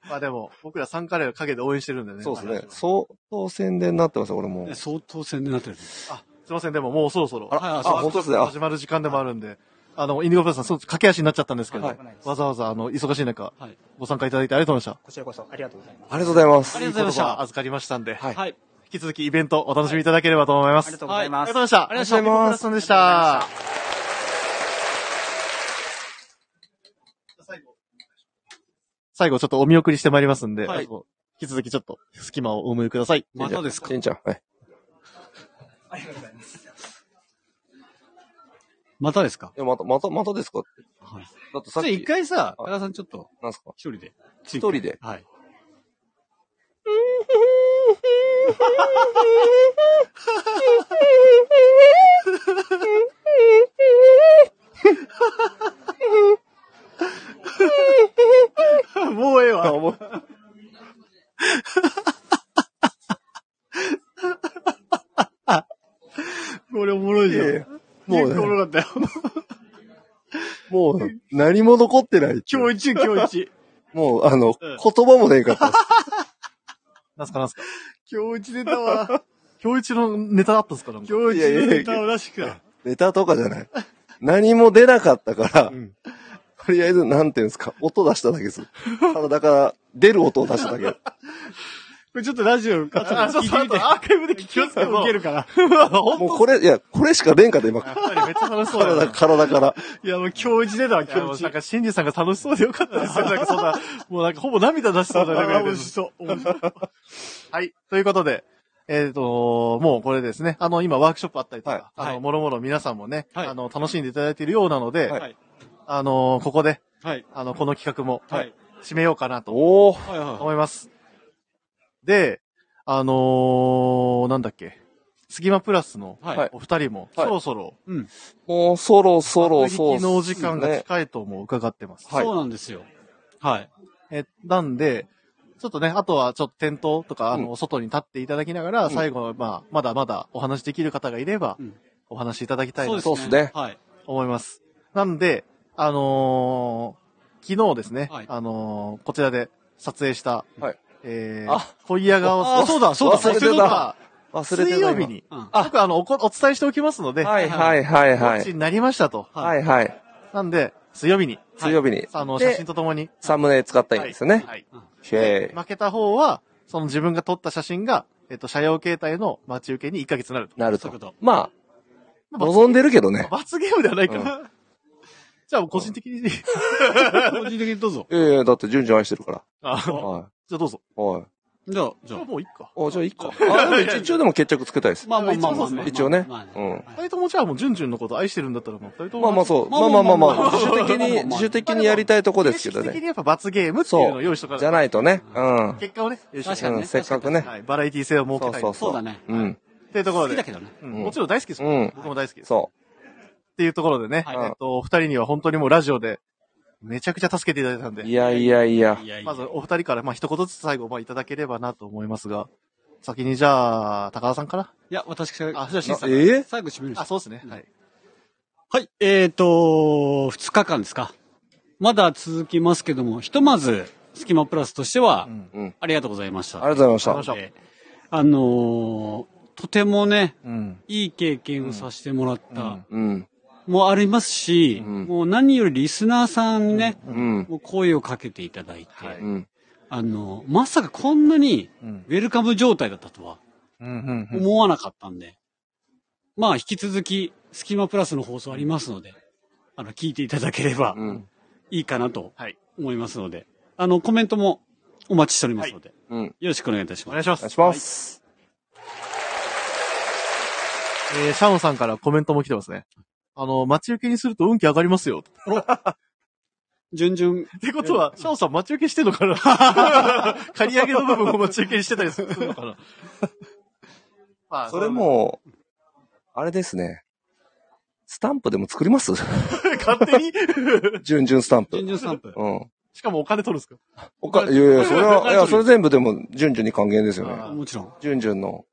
まあでも、僕ら3カレーの陰で応援してるんでね。そうですね。相当宣伝になってますよ、これもう。相当宣伝になってる。あ、すいません、でももうそろそろ。はいあ、本当ですね。あ始まる時間でもあるんで、あの、インディゴプラスさん、そう、駆け足になっちゃったんですけど、はいわざわざ、あの、忙しい中、はいご参加いただいてありがとうございまこちらこそありがとうございます。ありがとうございます。ありがとうございました預かりましたんで、はいはい。引き続きイベントお楽しみいただければと思います。ありがとうございます。ありがとうございました。ありがとうございますインディゴプラスさんでした。最後、ちょっとお見送りしてまいりますんで、はい引き続きちょっと隙間をお埋めください。またですか？しんちゃん。はい。ありがとうございます。またですか？いや、また、また、またですか？って。はい。だってさっき、じゃあ一回さ、はい高田さんちょっと、なんすか？一人で。一人で？はい。もうええわ。もう <laughs> これおもろいじゃん。いやいやもうね、ろかったよ。もう、何も残ってない。今日一、今日一。もう、あの、うん言葉もねえかった。<laughs> なんすかなんすか？今日一ネタは、<laughs> 今日一のネタあったんすか？なんか今日一のネタを出してくれ。ネタとかじゃない。何も出なかったから、んとりあえず、なんていうんですか、音出しただけです。体から出る音を出しただけ。<laughs> これちょっとラジオ、あ、そうそう、アーカイブで聞きますけど。受けるから。もうこれ、いや、これしか出んかった、今。やっぱりめっちゃ楽しそうだ体、から。いや、もう今日一出たわ、いや、も今日なんか、シンジさんが楽しそうでよかったですよ。なんかそんな、もうなんかほぼ涙出しそうなレベルで面白そう。はい。ということで、えっ、と、もうこれですね。あの、今ワークショップあったりとか、はいあの、はいもろもろ皆さんもね、はいあの、楽しんでいただいているようなので、はいあの、ここで、はい。あの、この企画も、はい。締めようかなとおー。はいはい。思います。で、あのー、なんだっけ、スギマプラスのはい。お二人も、はいそろそろ、うん。もう、そろそろ、そうっすね。のお時間が近いとも伺ってます。はいそうなんですよ。はい。え、なんで、ちょっとね、あとはちょっと店頭とか、あの、外に立っていただきながら、うん最後、まあ、まだまだお話できる方がいれば、うんお話しいただきたいなとそうっすねはい。思います。なんで、あのー昨日ですね、はいあのーこちらで撮影した、はいえー、あ恋屋顔あ、そうだ、そうだ。忘れてたが忘れてた。水曜日に、うん。あ僕あのおこ、お伝えしておきますので、はいはいはいはい。告知になりましたと。はいはい。なんで、水曜日に、水曜日に。あの、で写真とともに、サムネ使ったんですよね。はい。へ負けた方は、その自分が撮った写真が、えっと、車用携帯の待ち受けに1ヶ月になると。ー。なるとそういうこと。まあ、まあ望んでるけどね。罰ゲームではないかうな。じゃあ、個人的に、<laughs> 個人的にどうぞ。いやいや、だって、順々愛してるかあら。はじゃあどうぞ。い。はい。じゃあ、じゃあ。もういいか。あ、じゃあい <laughs> いか。あ、でも一一応でも決着つけたいです。まあまあまあまあまあ。一応ねまあまあうん。二人ともじゃあもう、ジュンジュンのこと愛してるんだったらもう、二人とも。まあまあそう。まあまあまあまあまあ、まあまあ自主的に、自主的にやりたいとこですけどね。形式的にやっぱ罰ゲームっていうのを用意しとかじゃないとね。うん。結果をね、用意しとか確かにねうん、せっかくね。はい。バラエティ性を設けたい。そうそうだね。うん。っていうところで。好きだけどね。うんうんもちろん大好きですよ。うん僕も大好きです。そっていうところでね、はいえっと、お二人には本当にもうラジオで、めちゃくちゃ助けていただいたんう。でい、やいやいや。いやいやまずお二人から、まあ一言ずつ最後、まあいただければなと思いますが、先にじゃあ、高田さんから？いや、私が、あ、じゃあ、しんさん。ええ最後締めるんですあ、そうですね。はい。はい。えーと、2日間ですか。まだ続きますけども、ひとまず、スキマプラスとしては、うん。うん。ありがとうございました。ありがとうございました。あのーとてもね、うん。いい経験をさせてもらった、うんうん。もありますし、うんもう何よりリスナーさんにね、うん。もう声をかけていただいて、はいうん。あの、まさかこんなにうん。ウェルカム状態だったとは。思わなかったんで、まあ引き続き、スキマプラスの放送ありますので、あの、聞いていただければうん。いいかなとはい。思いますので、あの、コメントもお待ちしておりますので、うん。よろしくお願いいたします。お願いします。お願いします。えー、シャオンさんからコメントも来てますね。あの、待ち受けにすると運気上がりますよ。<laughs> 順々、ってことは、シャオンさん待ち受けしてんのかな？<laughs> 借り上げの部分を待ち受けにしてたりするのかな？<laughs> まあ、それも、あれですね。スタンプでも作ります？勝手に？順々スタンプ順。々スタンプ。うん。しかもお金取るんですか？おか、いやいや、それは、いや、それ全部でも、順々に還元ですよね。あもちろん。順々の、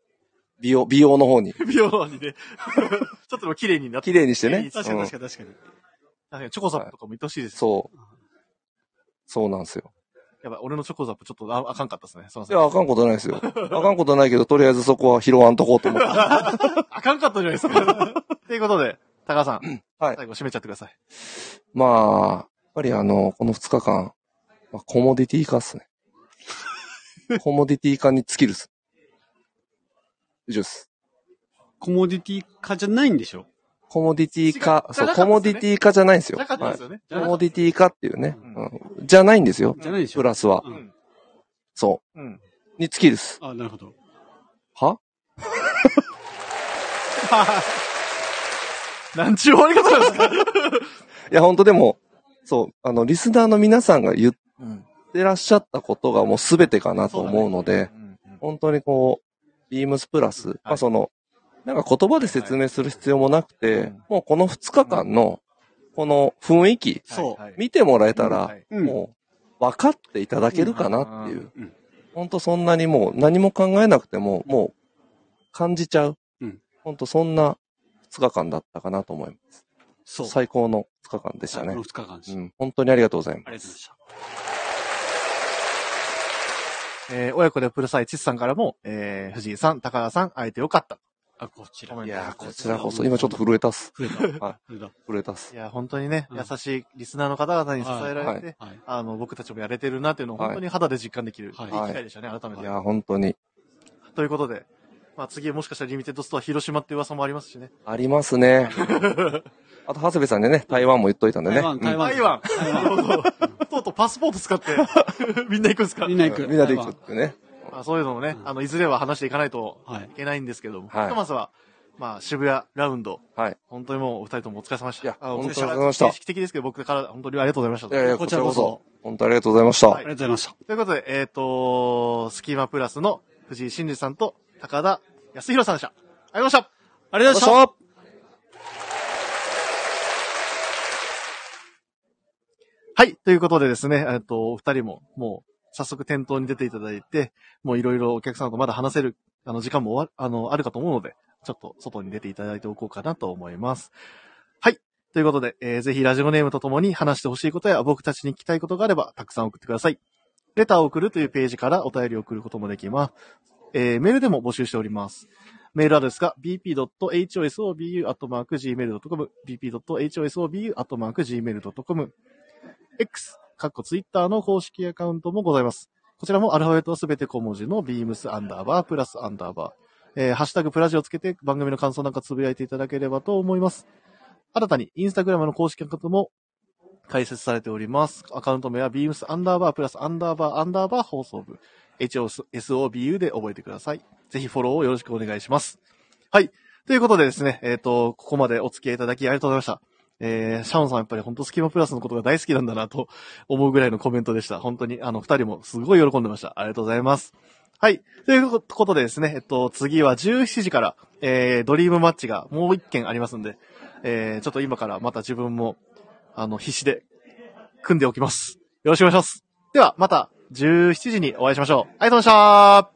美容、美容の方に、<laughs> 美容にね。<laughs> ちょっと綺麗になって。綺麗にしてね。確かにうん確かに確かに。確かにチョコザップとかも言ってほしいです。そう。そうなんですよ。やばい、俺のチョコザップちょっとああかんかったですね。すいません。いや、あかんことないですよ。あかんことないけど、とりあえずそこは拾わんとこうと思って。<laughs> あかんかったじゃないですか。ということで、高田さん。<clears throat> はい最後締めちゃってください。まあ、やっぱりあの、この2日間、まあ、コモディティ化っすね。コモディティ化に尽きるっす。以上です。コモディティ化じゃないんでしょ？コモディティ化そう、コモディティ化じゃないんですよ。なかったですよはいね。コモディティ化っていうね。うんうんじゃないんですよ。じゃないでしょプラスは。ううんん。そうん。う。に尽きるっす。あ、なるほど。は？<laughs> なんちゅう終わり方なんですか？<laughs> いや、本当でも、そう、あの、リスナーの皆さんが言っうん。てらっしゃったことがもう全てかなと思うので、うんうん本当にこう、ビームスプラス、まあその、なんか言葉で説明する必要もなくて、うんもうこの2日間の、この雰囲気、見てもらえたら。もう、分かっていただけるかなっていう。うん本当そんなにもう何も考えなくても、もう感じちゃう。うん本当そんな2日間だったかなと思います。そう。最高の2日間でしたね最後の。2日間です。うん、本当にありがとうございます。ありがとうございました。えー親子でプルサイチスさんからも、えー藤井さん、高田さん、会えてよかった。あ、こちら。いやー、こちらこそ、今ちょっと震えたっす。増えた。はい。震えたっすい。や、本当にね、うん優しいリスナーの方々に支えられて、はい。あの、僕たちもやれてるなっていうのをはい本当に肌で実感できる、はい機会でしたね、改めて。いやー、本当に。ということで、まあ次もしかしたらリミテッドストア広島って噂もありますしね。ありますね。<laughs> あと、長谷部さんでね、台湾も言っといたんでね。台湾、台湾。台湾台なるほど。とうとうパスポート使って、<laughs> みんな行くんですか？みんな行く。みんなで行くってね。まあ、そういうのもね、うんあの、いずれは話していかないとはいいけないんですけども、はいひとまずは、まあ、渋谷ラウンド、はい。本当にもうお二人ともお疲れ様でした。いやあの本当にお疲れ様でした形式的ですけど、僕から本当にありがとうございました。いやいや、こちらこそ本当ありがとうございました。はいありがとうございました。ということで、えっ、と、スキーマプラスの藤井真二さんと高田康弘さんでした。ありがとうございました。ありがとうございました。はい。ということでですね、えっと、お二人も、もう、早速店頭に出ていただいて、もういろいろお客さんとまだ話せる、あの、時間もわあの、あるかと思うので、ちょっと外に出ていただいておこうかなと思います。はい。ということで、えーぜひラジオネームとともに話してほしいことや僕たちに聞きたいことがあれば、たくさん送ってください。レターを送るというページからお便りを送ることもできます。えーメールでも募集しております。メールアドレスが bp.hosobu.gmail.com bp.hosobu.gmail.com X、かっこツイッターの公式アカウントもございます。こちらもアルファベットはすべて小文字の beams アンダーバープラスアンダーバー。えーハッシュタグプラジをつけて番組の感想なんかつぶやいていただければと思います。新たにインスタグラムの公式アカウントも開設されております。アカウント名は beams アンダーバープラスアンダーバーアンダーバー放送部。HOSOBU で覚えてください。ぜひフォローをよろしくお願いします。はい。ということでですね、えっ、と、ここまでお付き合いいただきありがとうございました。えー、シャオンさんやっぱり本当スキマプラスのことが大好きなんだなと思うぐらいのコメントでした。本当に、あの、二人もすごい喜んでました。ありがとうございます。はい。ということでですね、えっと、次は17時から、えー、ドリームマッチがもう一件ありますんで、えー、ちょっと今からまた自分も、あの、必死で組んでおきます。よろしくお願いします。では、また17時にお会いしましょう。ありがとうございました